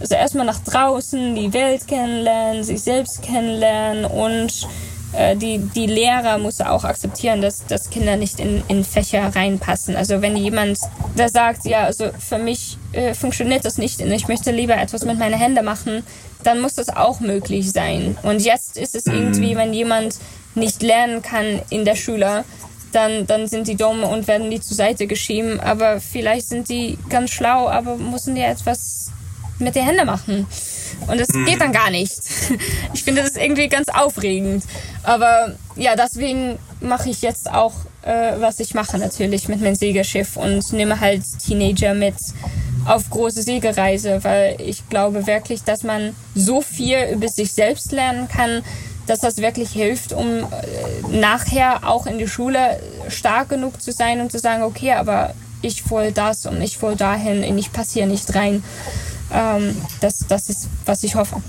Also erstmal nach draußen die Welt kennenlernen, sich selbst kennenlernen und äh, die, die Lehrer muss auch akzeptieren, dass, dass Kinder nicht in, in Fächer reinpassen. Also wenn jemand da sagt, ja, also für mich äh, funktioniert das nicht und ich möchte lieber etwas mit meinen Händen machen, dann muss das auch möglich sein. Und jetzt ist es irgendwie, wenn jemand nicht lernen kann in der Schule, dann, dann sind die dumm und werden die zur Seite geschieben. Aber vielleicht sind die ganz schlau, aber müssen die etwas mit den Händen machen. Und es geht dann gar nicht. Ich finde das irgendwie ganz aufregend. Aber ja, deswegen mache ich jetzt auch, äh, was ich mache natürlich mit meinem Segelschiff und nehme halt Teenager mit auf große Segelreise, weil ich glaube wirklich, dass man so viel über sich selbst lernen kann, dass das wirklich hilft, um äh, nachher auch in die Schule stark genug zu sein und zu sagen, okay, aber ich will das und ich will dahin und ich passe hier nicht rein. Ähm, das, das ist, was ich hoffe.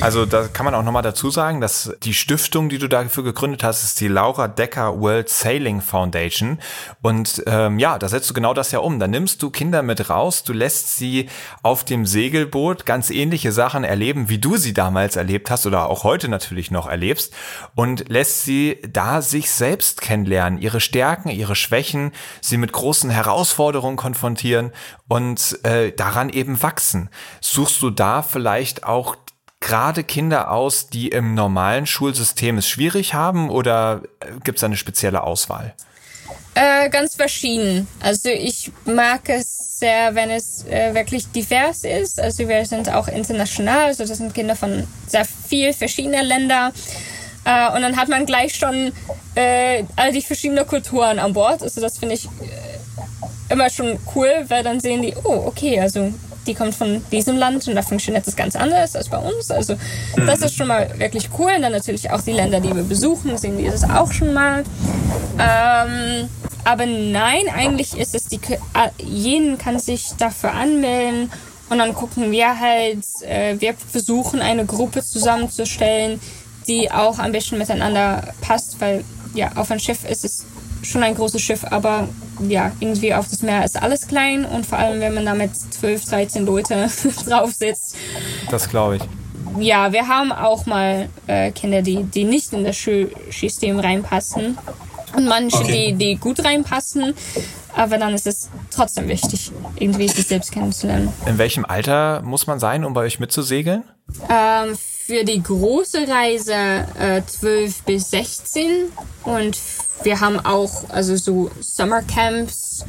Also da kann man auch nochmal dazu sagen, dass die Stiftung, die du dafür gegründet hast, ist die Laura Decker World Sailing Foundation. Und ähm, ja, da setzt du genau das ja um. Da nimmst du Kinder mit raus, du lässt sie auf dem Segelboot ganz ähnliche Sachen erleben, wie du sie damals erlebt hast oder auch heute natürlich noch erlebst und lässt sie da sich selbst kennenlernen, ihre Stärken, ihre Schwächen, sie mit großen Herausforderungen konfrontieren und äh, daran eben wachsen. Suchst du da vielleicht auch gerade Kinder aus, die im normalen Schulsystem es schwierig haben oder äh, gibt es eine spezielle Auswahl? Äh, ganz verschieden. Also ich mag es sehr, wenn es äh, wirklich divers ist. Also wir sind auch international, also das sind Kinder von sehr viel verschiedenen Ländern. Äh, und dann hat man gleich schon äh, all die verschiedenen Kulturen an Bord. Also das finde ich äh, immer schon cool, weil dann sehen die, oh, okay, also die kommt von diesem Land und da funktioniert das ganz anders als bei uns. Also das ist schon mal wirklich cool. Und dann natürlich auch die Länder, die wir besuchen, sehen die das auch schon mal. Ähm, aber nein, eigentlich ist es die, jeden kann sich dafür anmelden und dann gucken wir halt, äh, wir versuchen eine Gruppe zusammenzustellen, die auch ein bisschen miteinander passt, weil ja, auf ein Schiff ist es schon ein großes Schiff, aber ja, irgendwie auf das Meer ist alles klein und vor allem, wenn man da mit 12, 13 Leute drauf sitzt. Das glaube ich. Ja, wir haben auch mal äh, Kinder, die, die nicht in das Schulsystem reinpassen und manche, okay. die, die gut reinpassen. Aber dann ist es trotzdem wichtig, irgendwie sich selbst kennenzulernen. In welchem Alter muss man sein, um bei euch mitzusegeln? Ähm, für die große Reise äh, 12 bis 16 und wir haben auch also so Summercamps.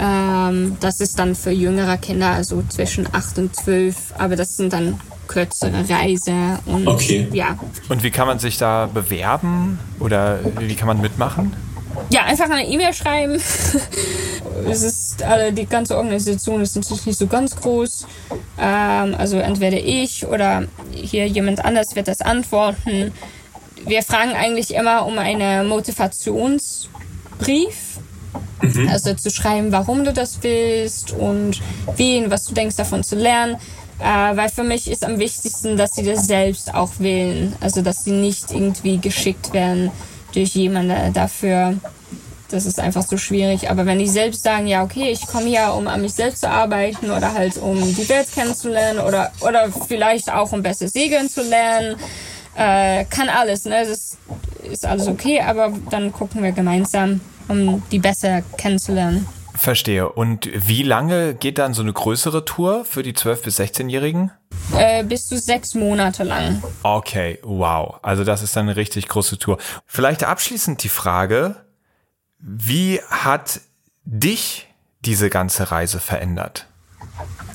Ähm, das ist dann für jüngere Kinder, also zwischen 8 und 12, aber das sind dann kürzere Reise und okay. ja. Und wie kann man sich da bewerben oder wie kann man mitmachen? Ja, einfach eine E-Mail schreiben. es ist, also die ganze Organisation ist natürlich nicht so ganz groß. Ähm, also entweder ich oder hier jemand anders wird das antworten wir fragen eigentlich immer um einen Motivationsbrief. Mhm. Also zu schreiben, warum du das willst und wie und was du denkst davon zu lernen. Äh, weil für mich ist am wichtigsten, dass sie das selbst auch wählen. Also dass sie nicht irgendwie geschickt werden durch jemanden dafür. Das ist einfach so schwierig. Aber wenn die selbst sagen, ja, okay, ich komme hier, um an mich selbst zu arbeiten oder halt um die Welt kennenzulernen oder, oder vielleicht auch um besser segeln zu lernen, äh, kann alles, ne? Das ist alles okay, aber dann gucken wir gemeinsam, um die besser kennenzulernen. Verstehe. Und wie lange geht dann so eine größere Tour für die 12- bis 16-Jährigen? Äh, bis zu sechs Monate lang. Okay, wow. Also das ist dann eine richtig große Tour. Vielleicht abschließend die Frage, wie hat dich diese ganze Reise verändert?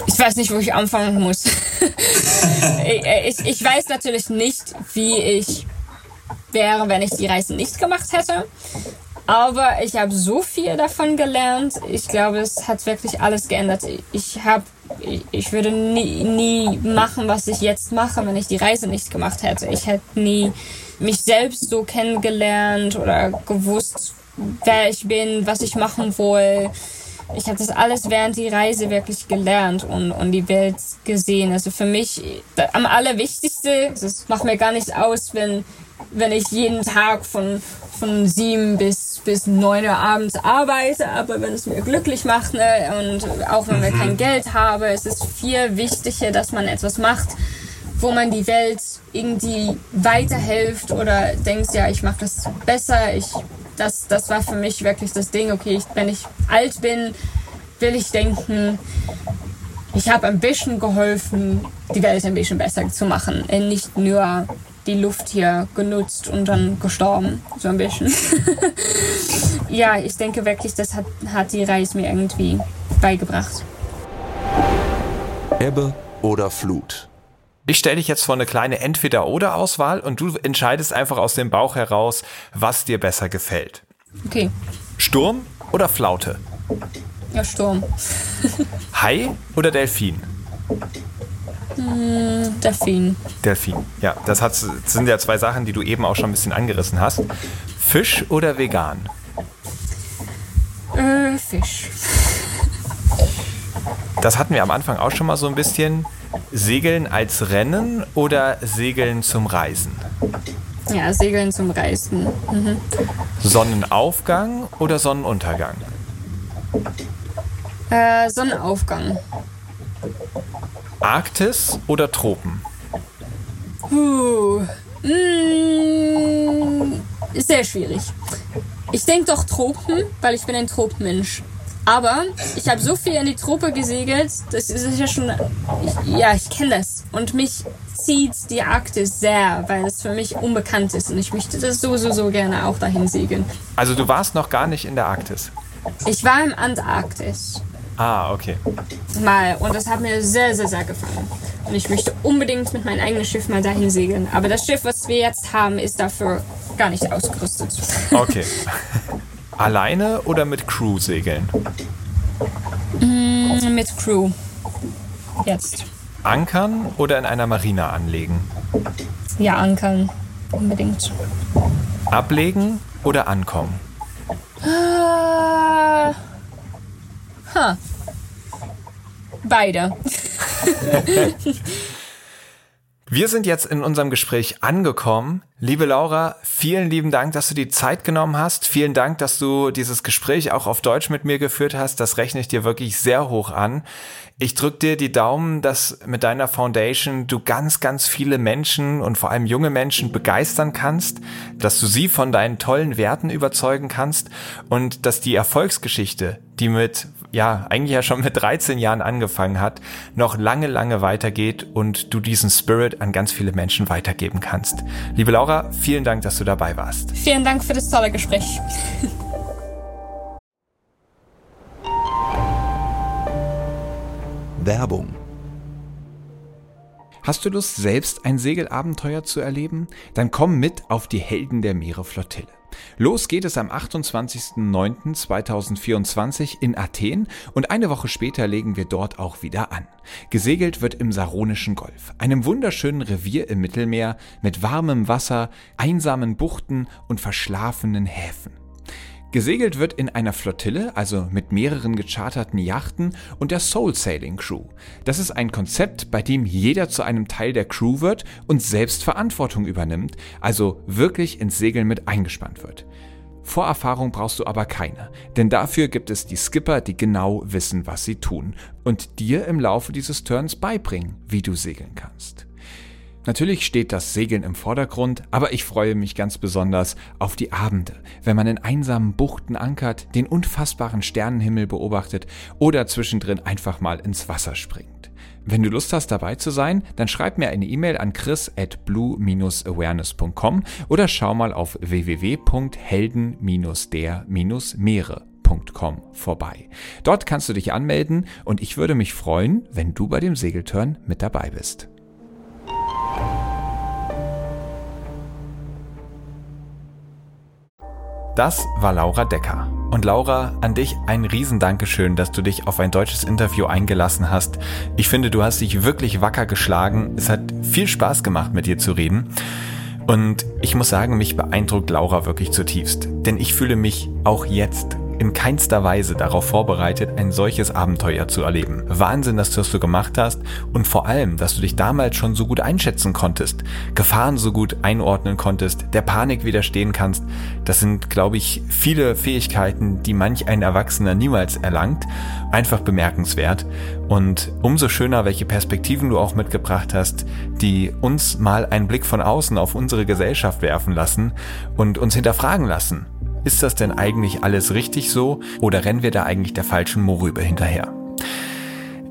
Ich weiß nicht, wo ich anfangen muss. ich, ich, weiß natürlich nicht, wie ich wäre, wenn ich die Reise nicht gemacht hätte. Aber ich habe so viel davon gelernt. Ich glaube, es hat wirklich alles geändert. Ich habe, ich, ich würde nie, nie machen, was ich jetzt mache, wenn ich die Reise nicht gemacht hätte. Ich hätte nie mich selbst so kennengelernt oder gewusst, wer ich bin, was ich machen will ich habe das alles während die Reise wirklich gelernt und, und die Welt gesehen. Also für mich am allerwichtigsten, es macht mir gar nichts aus, wenn, wenn ich jeden Tag von, von sieben bis, bis neun Uhr abends arbeite, aber wenn es mir glücklich macht ne, und auch wenn wir kein mhm. Geld haben, es ist viel wichtiger, dass man etwas macht, wo man die Welt irgendwie weiterhilft oder denkt, ja, ich mache das besser, ich das, das war für mich wirklich das Ding, okay, ich, wenn ich alt bin, will ich denken, ich habe ein bisschen geholfen, die Welt ein bisschen besser zu machen. Nicht nur die Luft hier genutzt und dann gestorben, so ein bisschen. ja, ich denke wirklich, das hat, hat die Reise mir irgendwie beigebracht. Ebbe oder Flut? Ich stelle dich jetzt vor eine kleine Entweder-Oder-Auswahl und du entscheidest einfach aus dem Bauch heraus, was dir besser gefällt. Okay. Sturm oder Flaute? Ja, Sturm. Hai oder Delfin? Hm, Delfin. Delfin. Ja, das, hat, das sind ja zwei Sachen, die du eben auch schon ein bisschen angerissen hast. Fisch oder vegan? Äh, Fisch. Das hatten wir am Anfang auch schon mal so ein bisschen. Segeln als Rennen oder Segeln zum Reisen? Ja, Segeln zum Reisen. Mhm. Sonnenaufgang oder Sonnenuntergang? Äh, Sonnenaufgang. Arktis oder Tropen? Puh. Mm, sehr schwierig. Ich denke doch Tropen, weil ich bin ein Tropenmensch. Aber ich habe so viel in die Trope gesegelt, das ist ja schon. Ich, ja, ich kenne das. Und mich zieht die Arktis sehr, weil es für mich unbekannt ist. Und ich möchte das so, so, so gerne auch dahin segeln. Also du warst noch gar nicht in der Arktis? Ich war im Antarktis. Ah, okay. Mal. Und das hat mir sehr, sehr, sehr gefallen. Und ich möchte unbedingt mit meinem eigenen Schiff mal dahin segeln. Aber das Schiff, was wir jetzt haben, ist dafür gar nicht ausgerüstet. Okay. Alleine oder mit Crew segeln? Mm, mit Crew. Jetzt. Ankern oder in einer Marina anlegen? Ja, ankern. Unbedingt. Ablegen oder ankommen? Ah. Huh. Beide. Wir sind jetzt in unserem Gespräch angekommen. Liebe Laura, vielen lieben Dank, dass du die Zeit genommen hast. Vielen Dank, dass du dieses Gespräch auch auf Deutsch mit mir geführt hast. Das rechne ich dir wirklich sehr hoch an. Ich drücke dir die Daumen, dass mit deiner Foundation du ganz, ganz viele Menschen und vor allem junge Menschen begeistern kannst, dass du sie von deinen tollen Werten überzeugen kannst und dass die Erfolgsgeschichte, die mit ja, eigentlich ja schon mit 13 Jahren angefangen hat, noch lange, lange weitergeht und du diesen Spirit an ganz viele Menschen weitergeben kannst. Liebe Laura, vielen Dank, dass du dabei warst. Vielen Dank für das tolle Gespräch. Werbung Hast du Lust, selbst ein Segelabenteuer zu erleben? Dann komm mit auf die Helden der Meere Flottille. Los geht es am 28.09.2024 in Athen und eine Woche später legen wir dort auch wieder an. Gesegelt wird im Saronischen Golf, einem wunderschönen Revier im Mittelmeer mit warmem Wasser, einsamen Buchten und verschlafenen Häfen. Gesegelt wird in einer Flottille, also mit mehreren gecharterten Yachten und der Soul Sailing Crew. Das ist ein Konzept, bei dem jeder zu einem Teil der Crew wird und selbst Verantwortung übernimmt, also wirklich ins Segeln mit eingespannt wird. Vorerfahrung brauchst du aber keine, denn dafür gibt es die Skipper, die genau wissen, was sie tun und dir im Laufe dieses Turns beibringen, wie du segeln kannst. Natürlich steht das Segeln im Vordergrund, aber ich freue mich ganz besonders auf die Abende, wenn man in einsamen Buchten ankert, den unfassbaren Sternenhimmel beobachtet oder zwischendrin einfach mal ins Wasser springt. Wenn du Lust hast, dabei zu sein, dann schreib mir eine E-Mail an chris at blue-awareness.com oder schau mal auf www.helden-der-meere.com vorbei. Dort kannst du dich anmelden und ich würde mich freuen, wenn du bei dem Segelturn mit dabei bist. Das war Laura Decker. Und Laura, an dich ein Riesendankeschön, dass du dich auf ein deutsches Interview eingelassen hast. Ich finde, du hast dich wirklich wacker geschlagen. Es hat viel Spaß gemacht, mit dir zu reden. Und ich muss sagen, mich beeindruckt Laura wirklich zutiefst. Denn ich fühle mich auch jetzt in keinster Weise darauf vorbereitet, ein solches Abenteuer zu erleben. Wahnsinn, dass du das so gemacht hast und vor allem, dass du dich damals schon so gut einschätzen konntest, Gefahren so gut einordnen konntest, der Panik widerstehen kannst. Das sind, glaube ich, viele Fähigkeiten, die manch ein Erwachsener niemals erlangt. Einfach bemerkenswert. Und umso schöner, welche Perspektiven du auch mitgebracht hast, die uns mal einen Blick von außen auf unsere Gesellschaft werfen lassen und uns hinterfragen lassen. Ist das denn eigentlich alles richtig so oder rennen wir da eigentlich der falschen Morübe hinterher?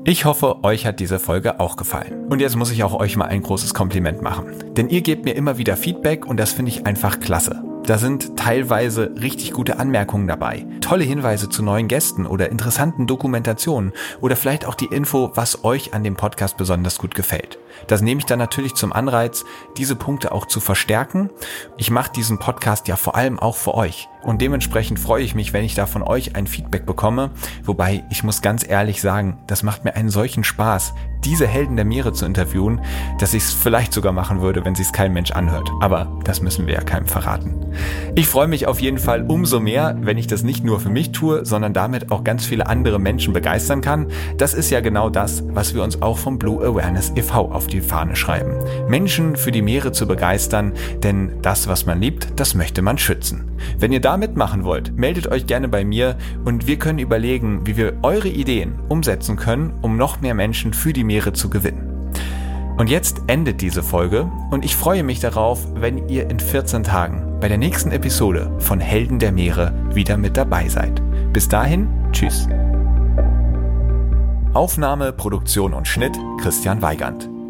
Ich hoffe, euch hat diese Folge auch gefallen. Und jetzt muss ich auch euch mal ein großes Kompliment machen. Denn ihr gebt mir immer wieder Feedback und das finde ich einfach klasse. Da sind teilweise richtig gute Anmerkungen dabei, tolle Hinweise zu neuen Gästen oder interessanten Dokumentationen oder vielleicht auch die Info, was euch an dem Podcast besonders gut gefällt. Das nehme ich dann natürlich zum Anreiz, diese Punkte auch zu verstärken. Ich mache diesen Podcast ja vor allem auch für euch. Und dementsprechend freue ich mich, wenn ich da von euch ein Feedback bekomme. Wobei ich muss ganz ehrlich sagen, das macht mir einen solchen Spaß, diese Helden der Meere zu interviewen, dass ich es vielleicht sogar machen würde, wenn sich kein Mensch anhört. Aber das müssen wir ja keinem verraten. Ich freue mich auf jeden Fall umso mehr, wenn ich das nicht nur für mich tue, sondern damit auch ganz viele andere Menschen begeistern kann. Das ist ja genau das, was wir uns auch vom Blue Awareness e.V. auf die Fahne schreiben. Menschen für die Meere zu begeistern, denn das, was man liebt, das möchte man schützen. Wenn ihr da mitmachen wollt, meldet euch gerne bei mir und wir können überlegen, wie wir eure Ideen umsetzen können, um noch mehr Menschen für die Meere zu gewinnen. Und jetzt endet diese Folge und ich freue mich darauf, wenn ihr in 14 Tagen bei der nächsten Episode von Helden der Meere wieder mit dabei seid. Bis dahin, tschüss. Aufnahme, Produktion und Schnitt Christian Weigand.